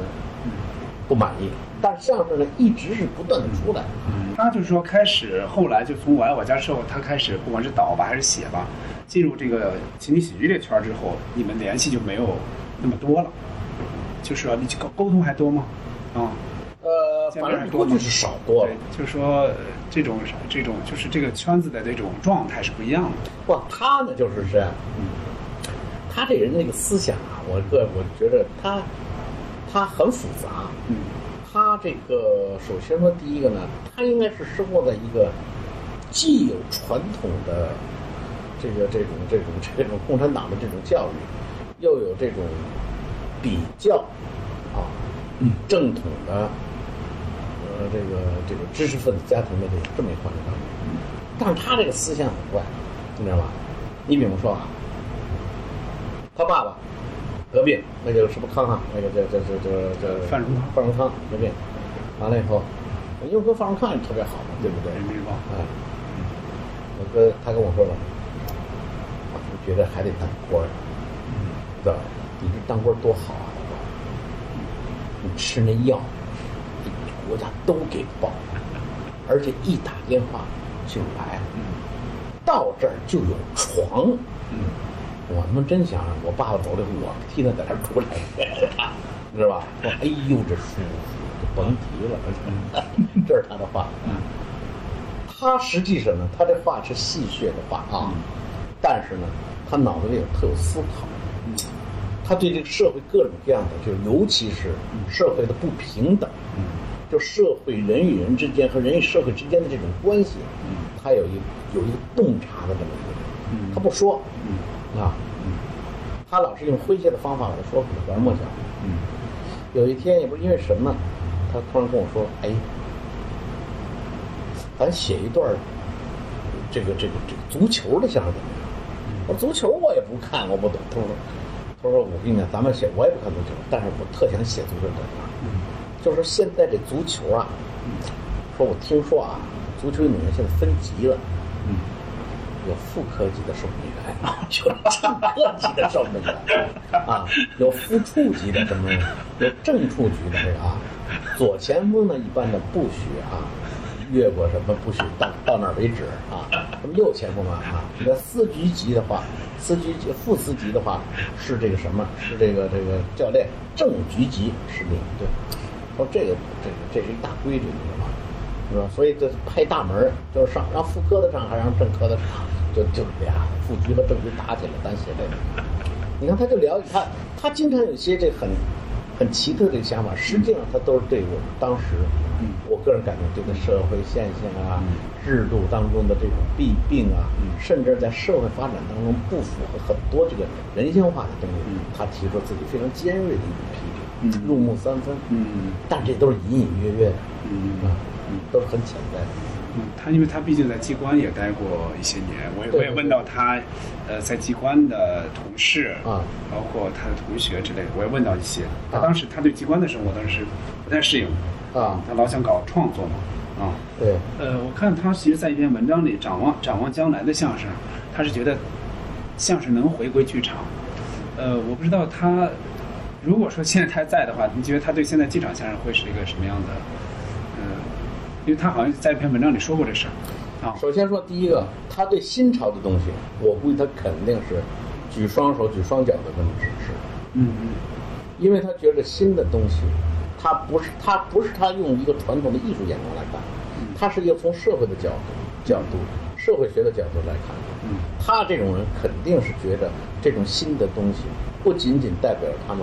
不满意，但是相声呢一直是不断的出来。嗯他就是说开始后来就从我爱我家之后，他开始不管是导吧还是写吧，进入这个情景喜剧这圈儿之后，你们联系就没有那么多了，就是说你沟沟通还多吗？啊、反正多吗正估计是少多了。，就是说呃这种这种就是这个圈子的这种状态是不一样的。不，他呢就是这样，嗯他这人那个思想啊，我个我觉得他他很复杂。嗯他这个首先说第一个呢，他应该是生活在一个既有传统的这个这种这种这种共产党的这种教育，又有这种比较啊正统的呃这个这个知识分子家庭的这个这么一个环境当中，但是他这个思想很怪，你知道吧？你比如说啊，他爸爸得病，那个什么康啊，那个叫叫叫叫叫范荣康范荣康得病，完了以后，因为跟范荣康也特别好嘛，对不对？人民日报哎，我跟他跟我说了，我觉得还得当官儿，知道吧？你这当官儿多好啊！你吃那药，国家都给报，而且一打电话就来，到这儿就有床。我他妈真想，我爸爸走了，我替他在这儿出来，你知道吧？说，哎呦，这舒服，就甭提了。这是他的话。他实际上呢，他这话是戏谑的话啊，但是呢，他脑子里有特有思考。他对这个社会各种各样的，就是尤其是社会的不平等，就社会人与人之间和人与社会之间的这种关系，他有一有一个洞察的这么一个人，他不说，啊，他老是用诙谐的方法把它说出来，拐弯抹角。有一天也不是因为什么，他突然跟我说：“哎，咱写一段这个这个这个足球的相声怎么样？”我说：“足球我也不看，我不懂。”他说：“他说我跟你讲，咱们写我也不看足球，但是我特想写足球怎么样？就是说现在这足球啊，说我听说啊，足球运动员现在分级了。”嗯有副科级的守门员，有 正科级的守门员，啊，有副处级的什么，有正处级的这个啊，左前锋呢一般的不许啊越过什么，不许到到那儿为止啊。什么右前锋啊啊，你在司局级的话，司局级副司级的话是这个什么？是这个这个教练，正局级是领队。说这个这个这是一大规矩，你知道吗？是吧？所以这派大门儿就是上让副科的上，还让正科的上，就就俩副局和正局打起来，咱写这个。你看，他就了解他，他经常有些这很很奇特的想法，实际上他都是对我们当时，我个人感觉这个社会现象啊、制度当中的这种弊病啊，甚至在社会发展当中不符合很多这个人性化的东西，他提出自己非常尖锐的一种批评，入木三分。嗯。但这都是隐隐约约的，嗯。啊，都是很潜在。的。嗯，他因为他毕竟在机关也待过一些年，我也我也问到他，呃，在机关的同事啊，包括他的同学之类的，我也问到一些。他啊当时他对机关的生活当时不太适应，啊，他老想搞创作嘛，啊，对，呃，我看他其实在一篇文章里展望展望将来的相声，他是觉得相声能回归剧场。呃，我不知道他如果说现在他在的话，你觉得他对现在机场相声会是一个什么样的？嗯，因为他好像在一篇文章里说过这事儿。啊首先说第一个，他对新潮的东西，我估计他肯定是举双手、举双脚的这么支持，嗯嗯因为他觉得新的东西，他不是他不是他用一个传统的艺术眼光来看，他是一个从社会的角度角度、社会学的角度来看。嗯他这种人肯定是觉得这种新的东西不仅仅代表他们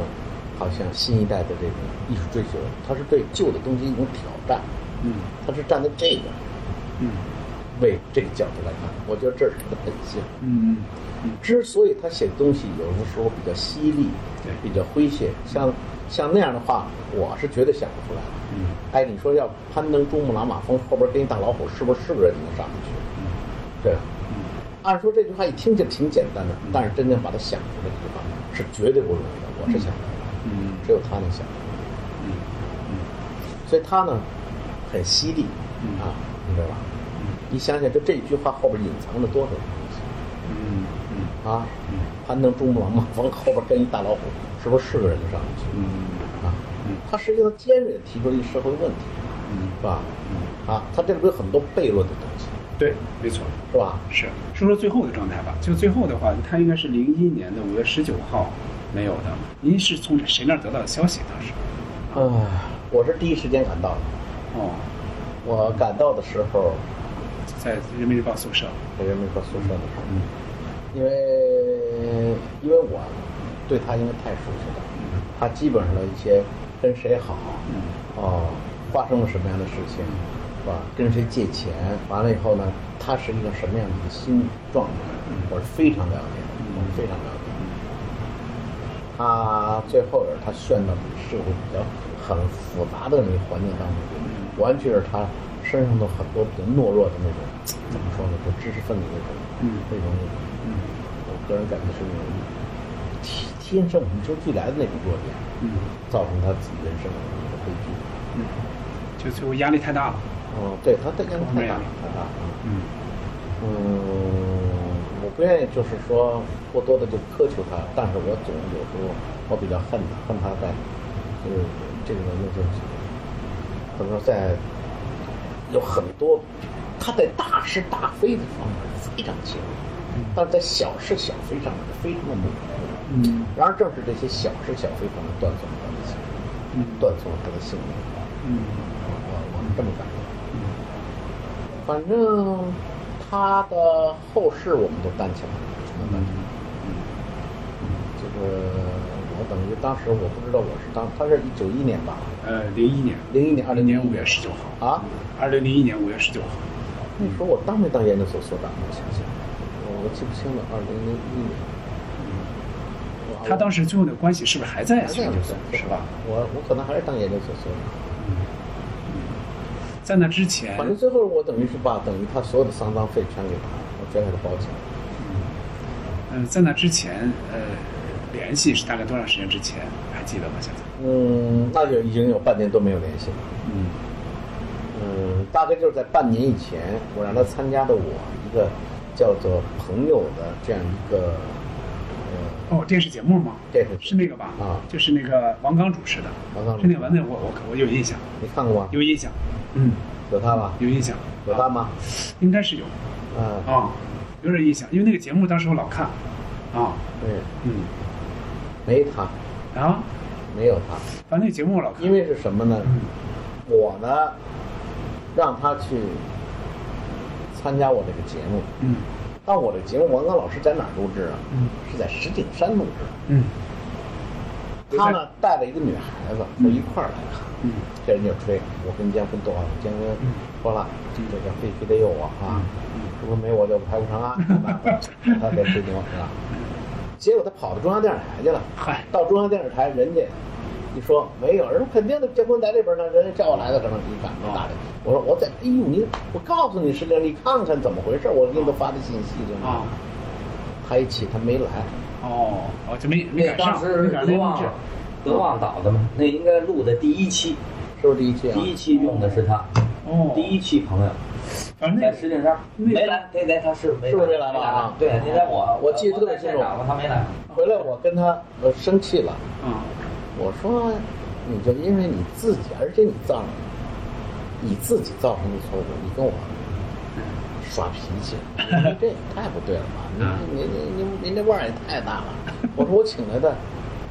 好像新一代的这种艺术追求，他是对旧的东西一种挑战，嗯。他是站在这个嗯。为这个角度来看，我觉得这是他的本性。嗯嗯。之所以他写东西有的时候比较犀利，对。比较诙谐，像像那样的话，我是绝对想不出来。的。嗯。哎，你说要攀登珠穆朗玛峰后边跟一大老虎，是不是是个人能上得去？对。吧？按说这句话一听就挺简单的，但是真正把它想出来这句话是绝对不容易的。我是想不出来的，嗯只有他能想嗯。嗯所以他呢，很犀利嗯啊，你知道吧？你想想，就这一句话后边隐藏了多少东西？嗯嗯啊，攀登珠穆朗玛峰后边跟一大老虎，是不是是个人能上得去？嗯啊，他实际上尖锐地提出了一社会问题，嗯是吧？啊，他这里边有很多悖论的东西，对，没错。是吧？是说说最后的状态吧。就最后的话，他应该是零一年的五月十九号没有的。您是从谁那儿得到的消息？当时？呃，我是第一时间赶到的。哦，我赶到的时候，在人民日报宿舍。在人民日报宿舍的时候，嗯因为因为我对他因为太熟悉了，他基本上的一些跟谁好，哦，发生了什么样的事情，是吧？跟谁借钱，完了以后呢，他是一个什么样的一个心理状态，我是非常了解的，我是非常了解的。他最后也是他陷到社会比较很复杂的那个环境当中去，完全是他身上的很多比较懦弱的那种，怎么说呢？就知识分子那种，嗯那种，我个人感觉是那种天天生与生俱来的那种弱点，嗯造成他自己人生的一个悲剧。嗯，就最后压力太大了。哦，对他这压力太大了，太大了。嗯嗯，我不愿意就是说过多的就苛求他，但是我总有时候我比较恨他，恨他在，就是这个人就是，怎么说在有很多他在大是大非的方面非常强，但是在小是小非上面非常的模糊。嗯然而正是这些小是小非方面断送了他的性命，嗯断送了他的性命。嗯我我是这么感觉。反正他的后事我们都担起来了，都担起来。这个我等于当时我不知道我是当他是一九一年吧，呃，零一年，零一年二零年五月十九号。啊。二零零一年五月十九号。那时候我当没当研究所所长？我想想，我我记不清了。二零零一年，我他当时最后的关系是不是还在还在研究所？是吧？我我可能还是当研究所所长。在那之前，反正最后我等于是把等于他所有的丧葬费全给他，我全给他包起来。嗯、在那之前，呃，联系是大概多长时间之前？还记得吗？现在？嗯，那就已经有半年都没有联系了。嗯嗯，大概就是在半年以前，我让他参加的我一个叫做“朋友”的这样一个，呃，哦，电视节目吗？电视是那个吧？啊就是那个王刚主持的。王刚主持是那个完那我我我有印象，你看过吗？有印象。嗯，有他吧？有印象。有他吗？应该是有嗯，啊、有点印象，因为那个节目当时我老看。啊，对，嗯，没他，啊，没有他，反正那节目我老看。因为是什么呢？我呢，让他去参加我这个节目。嗯但我的节目，王刚老师在哪儿录制啊？嗯是在石景山录制。嗯他呢带了一个女孩子，就一块儿来看。嗯这人就吹，我跟姜昆斗啊，姜昆说了，这个必须得有我啊，如果没我就拍不成啊，他给吹牛是吧？结果他跑到中央电视台去了，嗨到中央电视台，人家一说没有，人说肯定的，姜昆在这边呢，人家叫我来的，可能一看没打的，我说我在，哎呦你，我告诉你是这，你看看怎么回事，我给你都发的信息了啊。他一起他没来，哦哦，就没没那赶上，当时没赶上那录制德旺。德旺导的嘛，那应该录的第一期，是不是第一期啊？第一期用的是他，哦，第一期朋友反正在石景山没来，那来他是没是不是没来吧啊对，那天我我记得特别清楚在现场嘛，他没来。回来我跟他呃生气了。啊我说，你就因为你自己，而且你造，你自己造成的错误，你跟我耍脾气，这也太不对了吧？你你你你您这腕儿也太大了。我说我请来的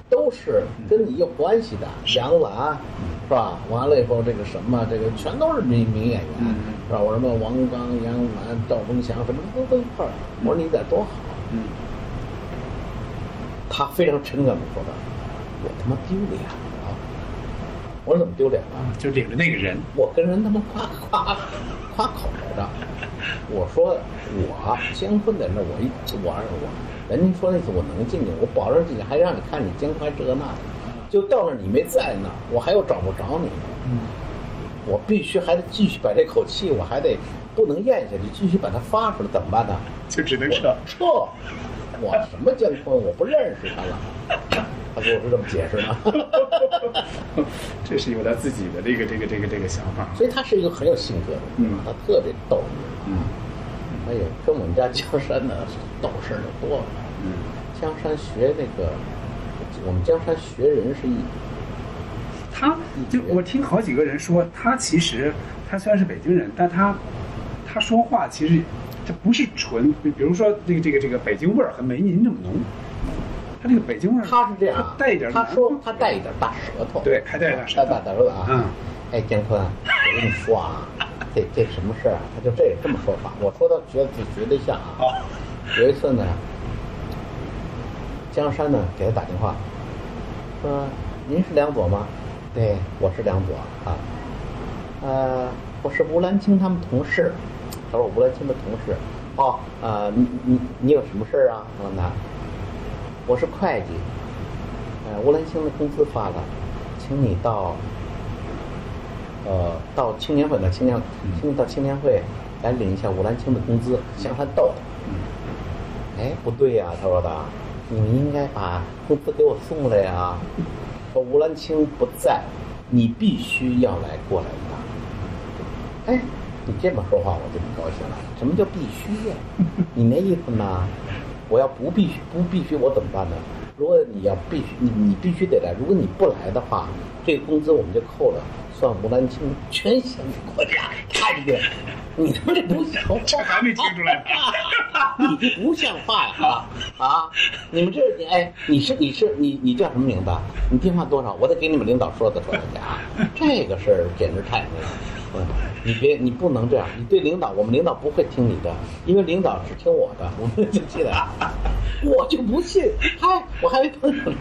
都是跟你有关系的，杨澜是吧？完了以后这个什么，这个全都是名名演员，是吧？我什么王刚、杨澜、赵忠祥什么都都一块儿。我说你得多好。嗯他非常诚恳的说道：“我他妈丢脸了。”我说怎么丢脸了？就领着那个人，我跟人他妈夸夸夸口来着。我说我姜昆在那，我一我我，人家说那次我能进去，我保证进去，还让你看你姜昆还这个那的，就到那儿你没在那，我还又找不着你呢。我必须还得继续把这口气，我还得不能咽下去，继续把它发出来，怎么办呢？就只能撤。撤！我什么姜昆，我不认识他了。他跟我是这么解释的。这是有他自己的这个这个这个这个想法。所以他是一个很有性格的人，嗯他特别逗。嗯哎呦，跟我们家江山呢逗事儿就多了。嗯，江山学那个，我们江山学人是一他就我听好几个人说，他其实他虽然是北京人，但他他说话其实这不是纯，比比如说这个这个这个北京味儿和没您这么浓。他这个北京味儿，他是这样带一点他说他带一点大舌头，对还带一点舌头大大舌头啊。嗯，哎，姜昆，我跟你说啊，这这什么事儿啊？他就这这么说法。我说他觉得绝对像啊。有一次呢，江山呢给他打电话，说：“您是梁左吗？”“对，我是梁左啊。”“呃，我是吴兰青他们同事。”他说：“吴兰青的同事。”“哦，呃，你你你有什么事儿啊？”我问他：“我是会计，呃，吴兰青的工资发了，请你到，呃，到青年会的青年，请你到青年会来领一下吴兰青的工资，向他斗。”哎，不对呀、他说的，你们应该把工资给我送来呀。说吴兰青不在，你必须要来过来一趟。哎，你这么说话我就不高兴了。什么叫必须呀、你那意思呢？我要不必须不必须我怎么办呢？如果你要必须你你必须得来，如果你不来的话，这个工资我们就扣了，算吴兰青全乡国家。看见你他妈这不像话，这还没听出来呢。你这不像话呀！啊啊！你们这你哎，你是你是你你叫什么名字？你电话多少？我得给你们领导说的说的去啊！这个事儿简直太那个，嗯，你别你不能这样，你对领导，我们领导不会听你的，因为领导只听我的，我们就记得，我就不信，嗨，我还没碰上呢。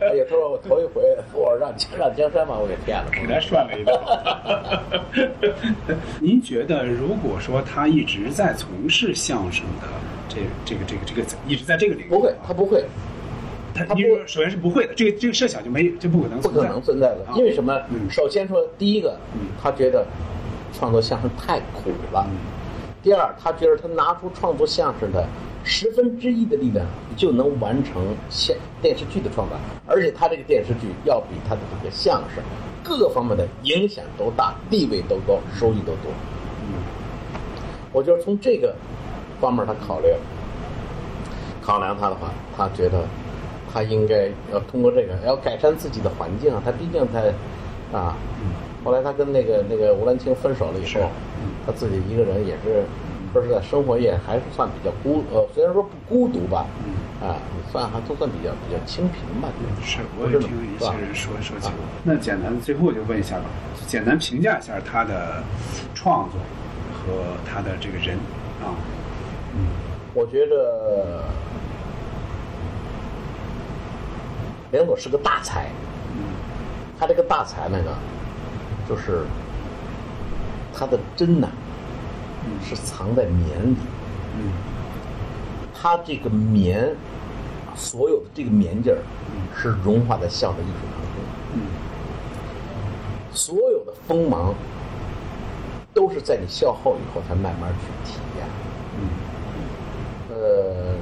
哎呀，他说我头一回，我让让江山把我给骗了，给他涮了一道。您觉得，如果说他一直在从事相声的这这个这个这个一直在这个领域，不会，他不会，他他不首先是不会的，这个这个设想就没就不可能不，可能存在的。啊，因为什么？嗯。首先说，第一个嗯，他觉得创作相声太苦了；嗯。第二，他觉得他拿出创作相声的十分之一的力量，就能完成现电视剧的创造，而且他这个电视剧要比他的这个相声各个方面的影响都大，地位都高，收益都多。嗯。我觉得从这个方面他考虑，考量他的话，他觉得他应该要通过这个要改善自己的环境啊。他毕竟他啊，后来他跟那个那个吴兰青分手了以后，他自己一个人也是说实在，生活也还是算比较孤呃，虽然说不孤独吧，啊，算还都算比较比较清贫吧。是，我也听一些人说说起过。那简单最后就问一下吧，简单评价一下他的创作和他的这个人啊，嗯我觉着梁左是个大才，他这个大才那个，就是他的真呐，是藏在棉里。嗯他这个棉，所有的这个棉劲儿，是融化在笑的艺术当中。嗯所有的锋芒，都是在你笑后以后才慢慢去体验。嗯呃，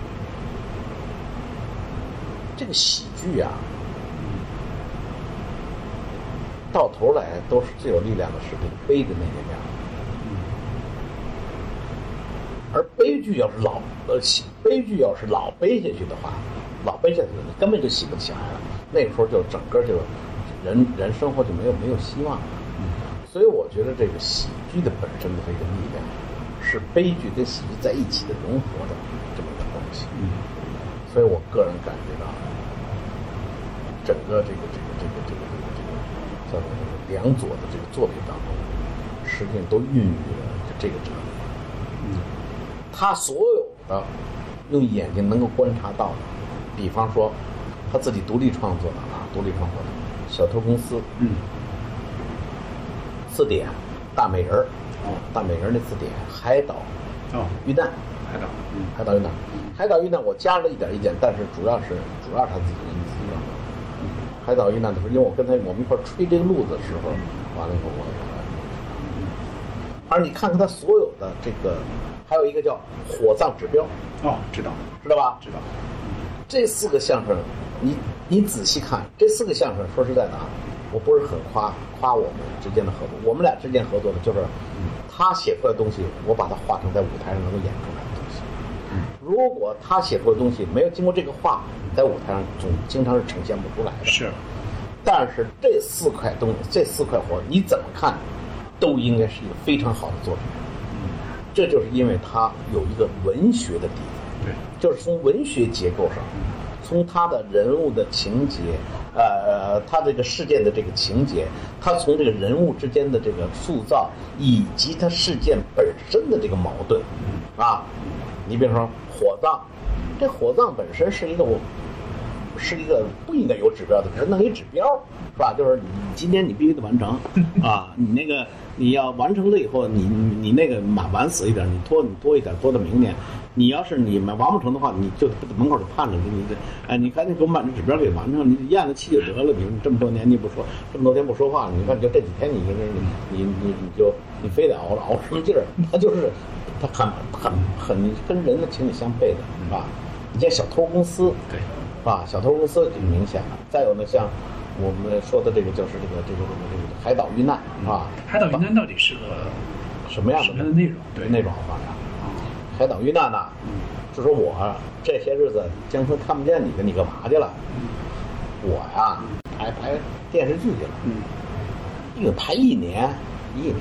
这个喜剧啊，到头来都是最有力量的是这个悲的那个面。而悲剧要是老呃喜悲剧要是老悲下去的话，老悲下去，你根本就喜不起来了。那个时候就整个就人人生活就没有没有希望了。所以我觉得这个喜剧的本身的这个力量，是悲剧跟喜剧在一起的融合的这么一个东西。嗯，所以我个人感觉到，整个这个这个这个这个这个这个叫做梁左的这个作品当中，实际上都孕育了这个哲理。嗯，他所有的用眼睛能够观察到的，比方说他自己独立创作的啊，独立创作的《小偷公司》，嗯，字典，大美人儿，哦大美人儿那字典，海岛哦，遇难，海岛，嗯海岛遇难，海岛遇难我加了一点意见，但是主要是主要是他自己的意。海岛遇难的时候，因为我跟他我们一块儿吹这个路子的时候，完了以后我我而你看看他所有的这个，还有一个叫火葬指标，哦，知道，知道吧？知道，这四个相声，你你仔细看，这四个相声，说实在的啊，我不是很夸夸我们之间的合作，我们俩之间合作的就是，他写出来的东西，我把它画成在舞台上能够演出来。如果他写出的东西没有经过这个画，在舞台上总经常是呈现不出来的。是，但是这四块东这四块活你怎么看，都应该是一个非常好的作品。这就是因为他有一个文学的底子。对，就是从文学结构上，从他的人物的情节，呃，他这个事件的这个情节，他从这个人物之间的这个塑造，以及他事件本身的这个矛盾，啊，你比如说火葬，这火葬本身是一个我。是一个不应该有指标的，只是弄一指标，是吧？就是你今天你必须得完成啊，你那个你要完成了以后，你你那个晚晚死一点，你拖你拖一点，拖到明年。你要是你们完不成的话，你就门口就盼着你你这，哎，你赶紧给我把这指标给完成，你咽了气就得了。你这么多年你不说，这么多天不说话，你看就这几天你你你你你就你非得熬着熬什么劲儿？他就是他很很很跟人的情理相悖的，是吧？你像小偷公司，对。啊，小偷公司就明显了。再有呢，像我们说的这个，就是这个这个这个这个海岛遇难，是吧？海岛遇难到底是个什么样的什么样的内容？对，内容好吧？海岛遇难呢，就说我这些日子江村看不见你了，你干嘛去了？我呀，拍拍电视剧去了。嗯，一个拍一年，一年，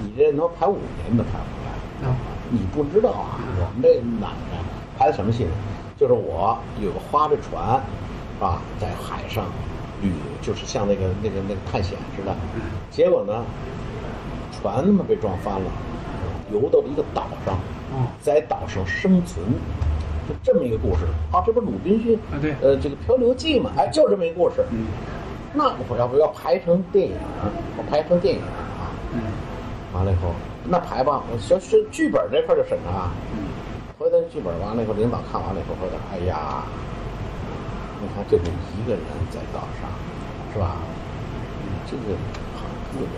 你这能拍五年都拍不。啊，你不知道啊，我们这奶奶？拍的什么戏呢？就是我有个划着船，啊，在海上旅，就是像那个那个那个探险似的。结果呢，船他妈被撞翻了，游到了一个岛上，在岛上生存，就这么一个故事。啊，这不鲁滨逊啊对呃，这个漂流记嘛，哎，就这么一个故事。嗯，那我要不要拍成电影？我拍成电影啊。嗯，完了以后，那排吧，我说是剧本这块儿就审查。嗯，回头剧本完了以后，领导看完了以后说的，哎呀，你看就你一个人在岛上，是吧？这个好个人，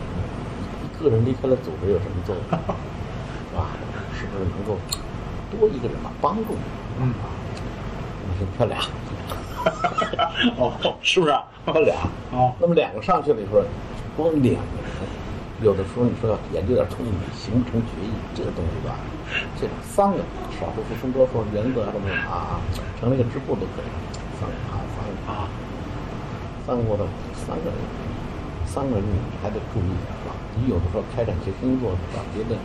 一个人离开了组织有什么作用？是吧？是不是能够多一个人嘛，帮助你？嗯啊，我说漂亮。哦，是不是啊？他俩哦那么两个上去了以后，光两个人，有的时候你说要研究点东西，形不成决议，这个东西吧，这种三个少数服从多数，原则什么的啊，成立个支部都可以，三个啊，三个啊，三个的三个人，三个人你还得注意是吧？你有的时候开展一些工作是吧？别的，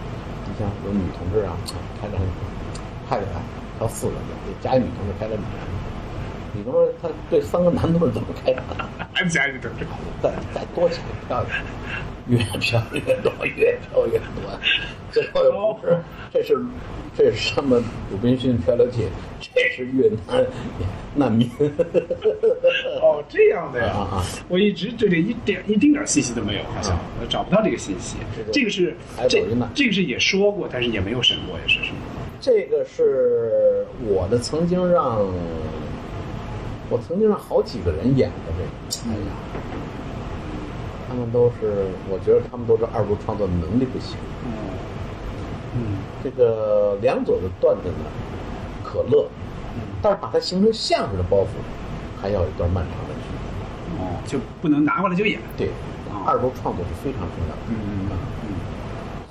你像有女同志啊，开展派给他挑四个人，加一女同志开展女同志。你说他对三个男同志怎么开展？还加一个这再再多几个漂亮，越漂越多，越漂越多。最后也不是，这是这是什么？鲁滨逊漂流记，这是越南难民。哦，这样的呀啊啊！我一直对这一点一丁点儿信息都没有，好像我找不到这个信息。这个是这这个是也说过，但是也没有审过，也是是吗？这个是我的曾经让，我曾经让好几个人演过这个。哎呀，他们都是，我觉得他们都是二度创作能力不行。嗯嗯这个梁左的段子呢，可乐，但是把它形成相声的包袱，还要一段漫长的距离。哦，就不能拿过来就演。对哦，二度创作是非常重要的。嗯嗯嗯，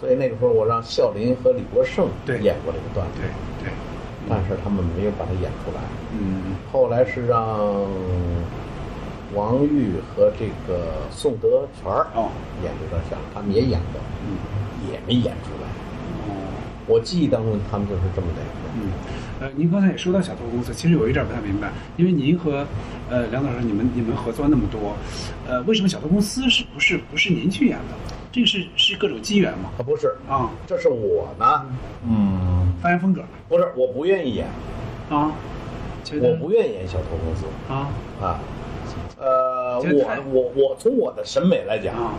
所以那个时候我让笑林和李国盛对演过这个段子，对对，但是他们没有把它演出来。嗯后来是让王玉和这个宋德全儿哦。演这段相声，他们也演过，嗯。也没演出来。哦。我记忆当中他们就是这么演的。嗯，呃，您刚才也说到小偷公司，其实我有一点不太明白，因为您和呃梁老师你们你们合作那么多，呃，为什么小偷公司是不是不是您去演的？这个是是各种机缘吗？啊，不是，啊，这是我呢，嗯，发言风格不是，我不愿意演，啊，我不愿意演小偷公司。啊。啊。呃，我我我从我的审美来讲，啊，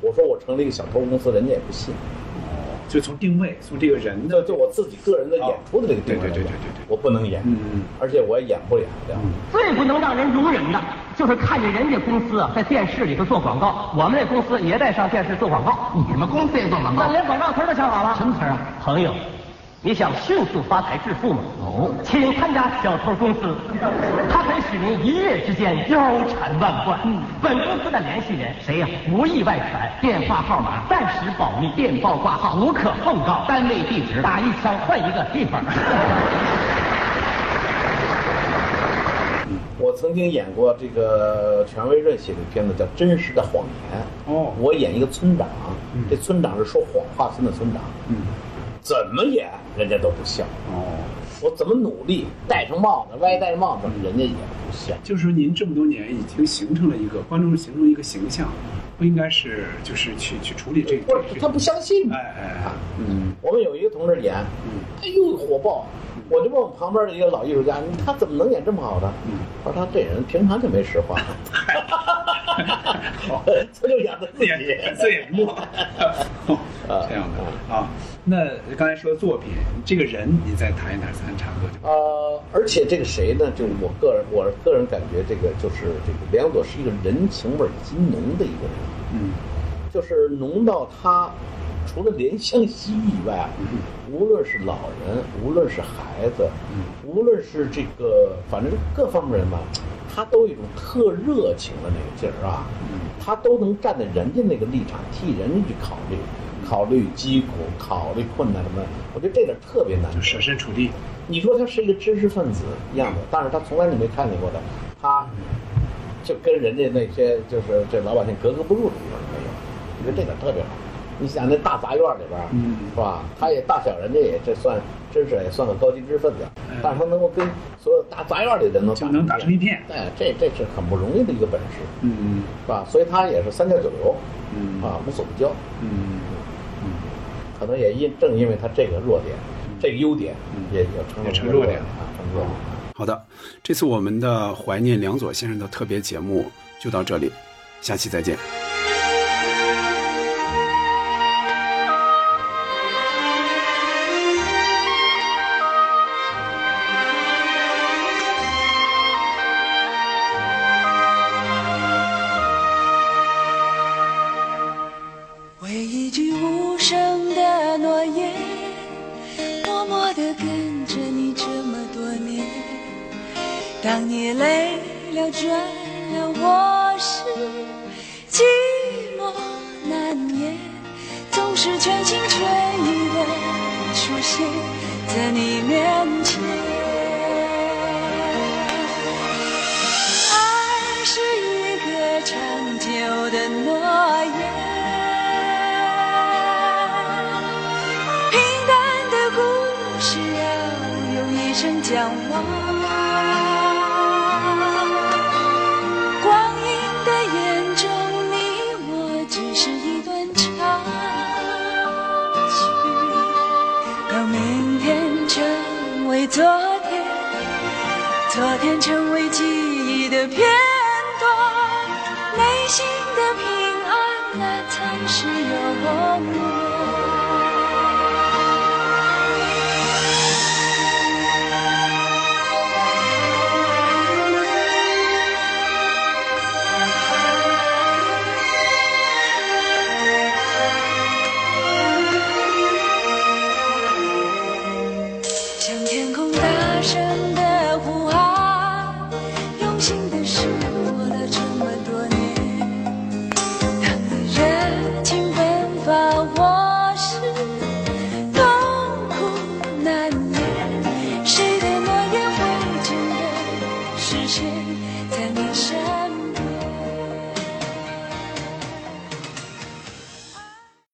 我说我成立一个小偷公司，人家也不信。就从定位从这个人的就就我自己个人的演出的这个定位对对对对对我不能演，嗯而且我也演不了的。最不能让人容忍的，就是看见人家公司啊在电视里头做广告，我们这公司也得上电视做广告。你们公司也做广告？那连广告词都想好了。什么词啊？朋友，你想迅速发财致富吗？哦，请参加小偷公司，它可以使您一夜之间腰缠万贯。嗯，本公司的联系人谁呀、无意外传，电话号码暂时保密，电报挂号无可奉告，单位地址打一枪换一个地方。我曾经演过这个权威润写的片子叫《真实的谎言》。哦我演一个村长，嗯这村长是说谎话村的村长，嗯怎么演人家都不笑。哦，我怎么努力，戴上帽子，歪戴帽子，人家也不笑。就是说您这么多年已经形成了一个观众形成一个形象，不应该是就是去去处理这个不是他不相信。哎哎哎，嗯。我们有一个同志演，哎呦火爆，我就问我旁边的一个老艺术家，他怎么能演这么好的？嗯。他说他这人平常就没实话，好这就演的自己演本色演这样的啊。那刚才说作品，这个人你再谈一谈，咱差不多就。呃，而且这个谁呢？就我个人，我个人感觉，这个就是这个梁朵是一个人情味儿极浓的一个人，嗯就是浓到他除了怜香惜玉以外啊，无论是老人，无论是孩子，无论是这个，反正各方面人吧，他都有一种特热情的那个劲儿啊，他都能站在人家那个立场，替人家去考虑，考虑疾苦，考虑困难什么的。我觉得这点特别难。就设身处地。你说他是一个知识分子样子，但是他从来你没看见过的，他就跟人家那些就是这老百姓格格不入的地方没有。我觉得这点特别好。你想那大杂院里边，嗯是吧？他也大小人家也这算真是也算个高级知识分子，但是他能够跟所有大杂院里的人能打成一片哎，这这是很不容易的一个本事，嗯是吧？所以他也是三教九流，嗯啊，无所不教。嗯嗯可能也因正因为他这个弱点，这个优点，也也成嗯也了成弱点啊，成弱点。好的，这次我们的怀念梁左先生的特别节目就到这里，下期再见。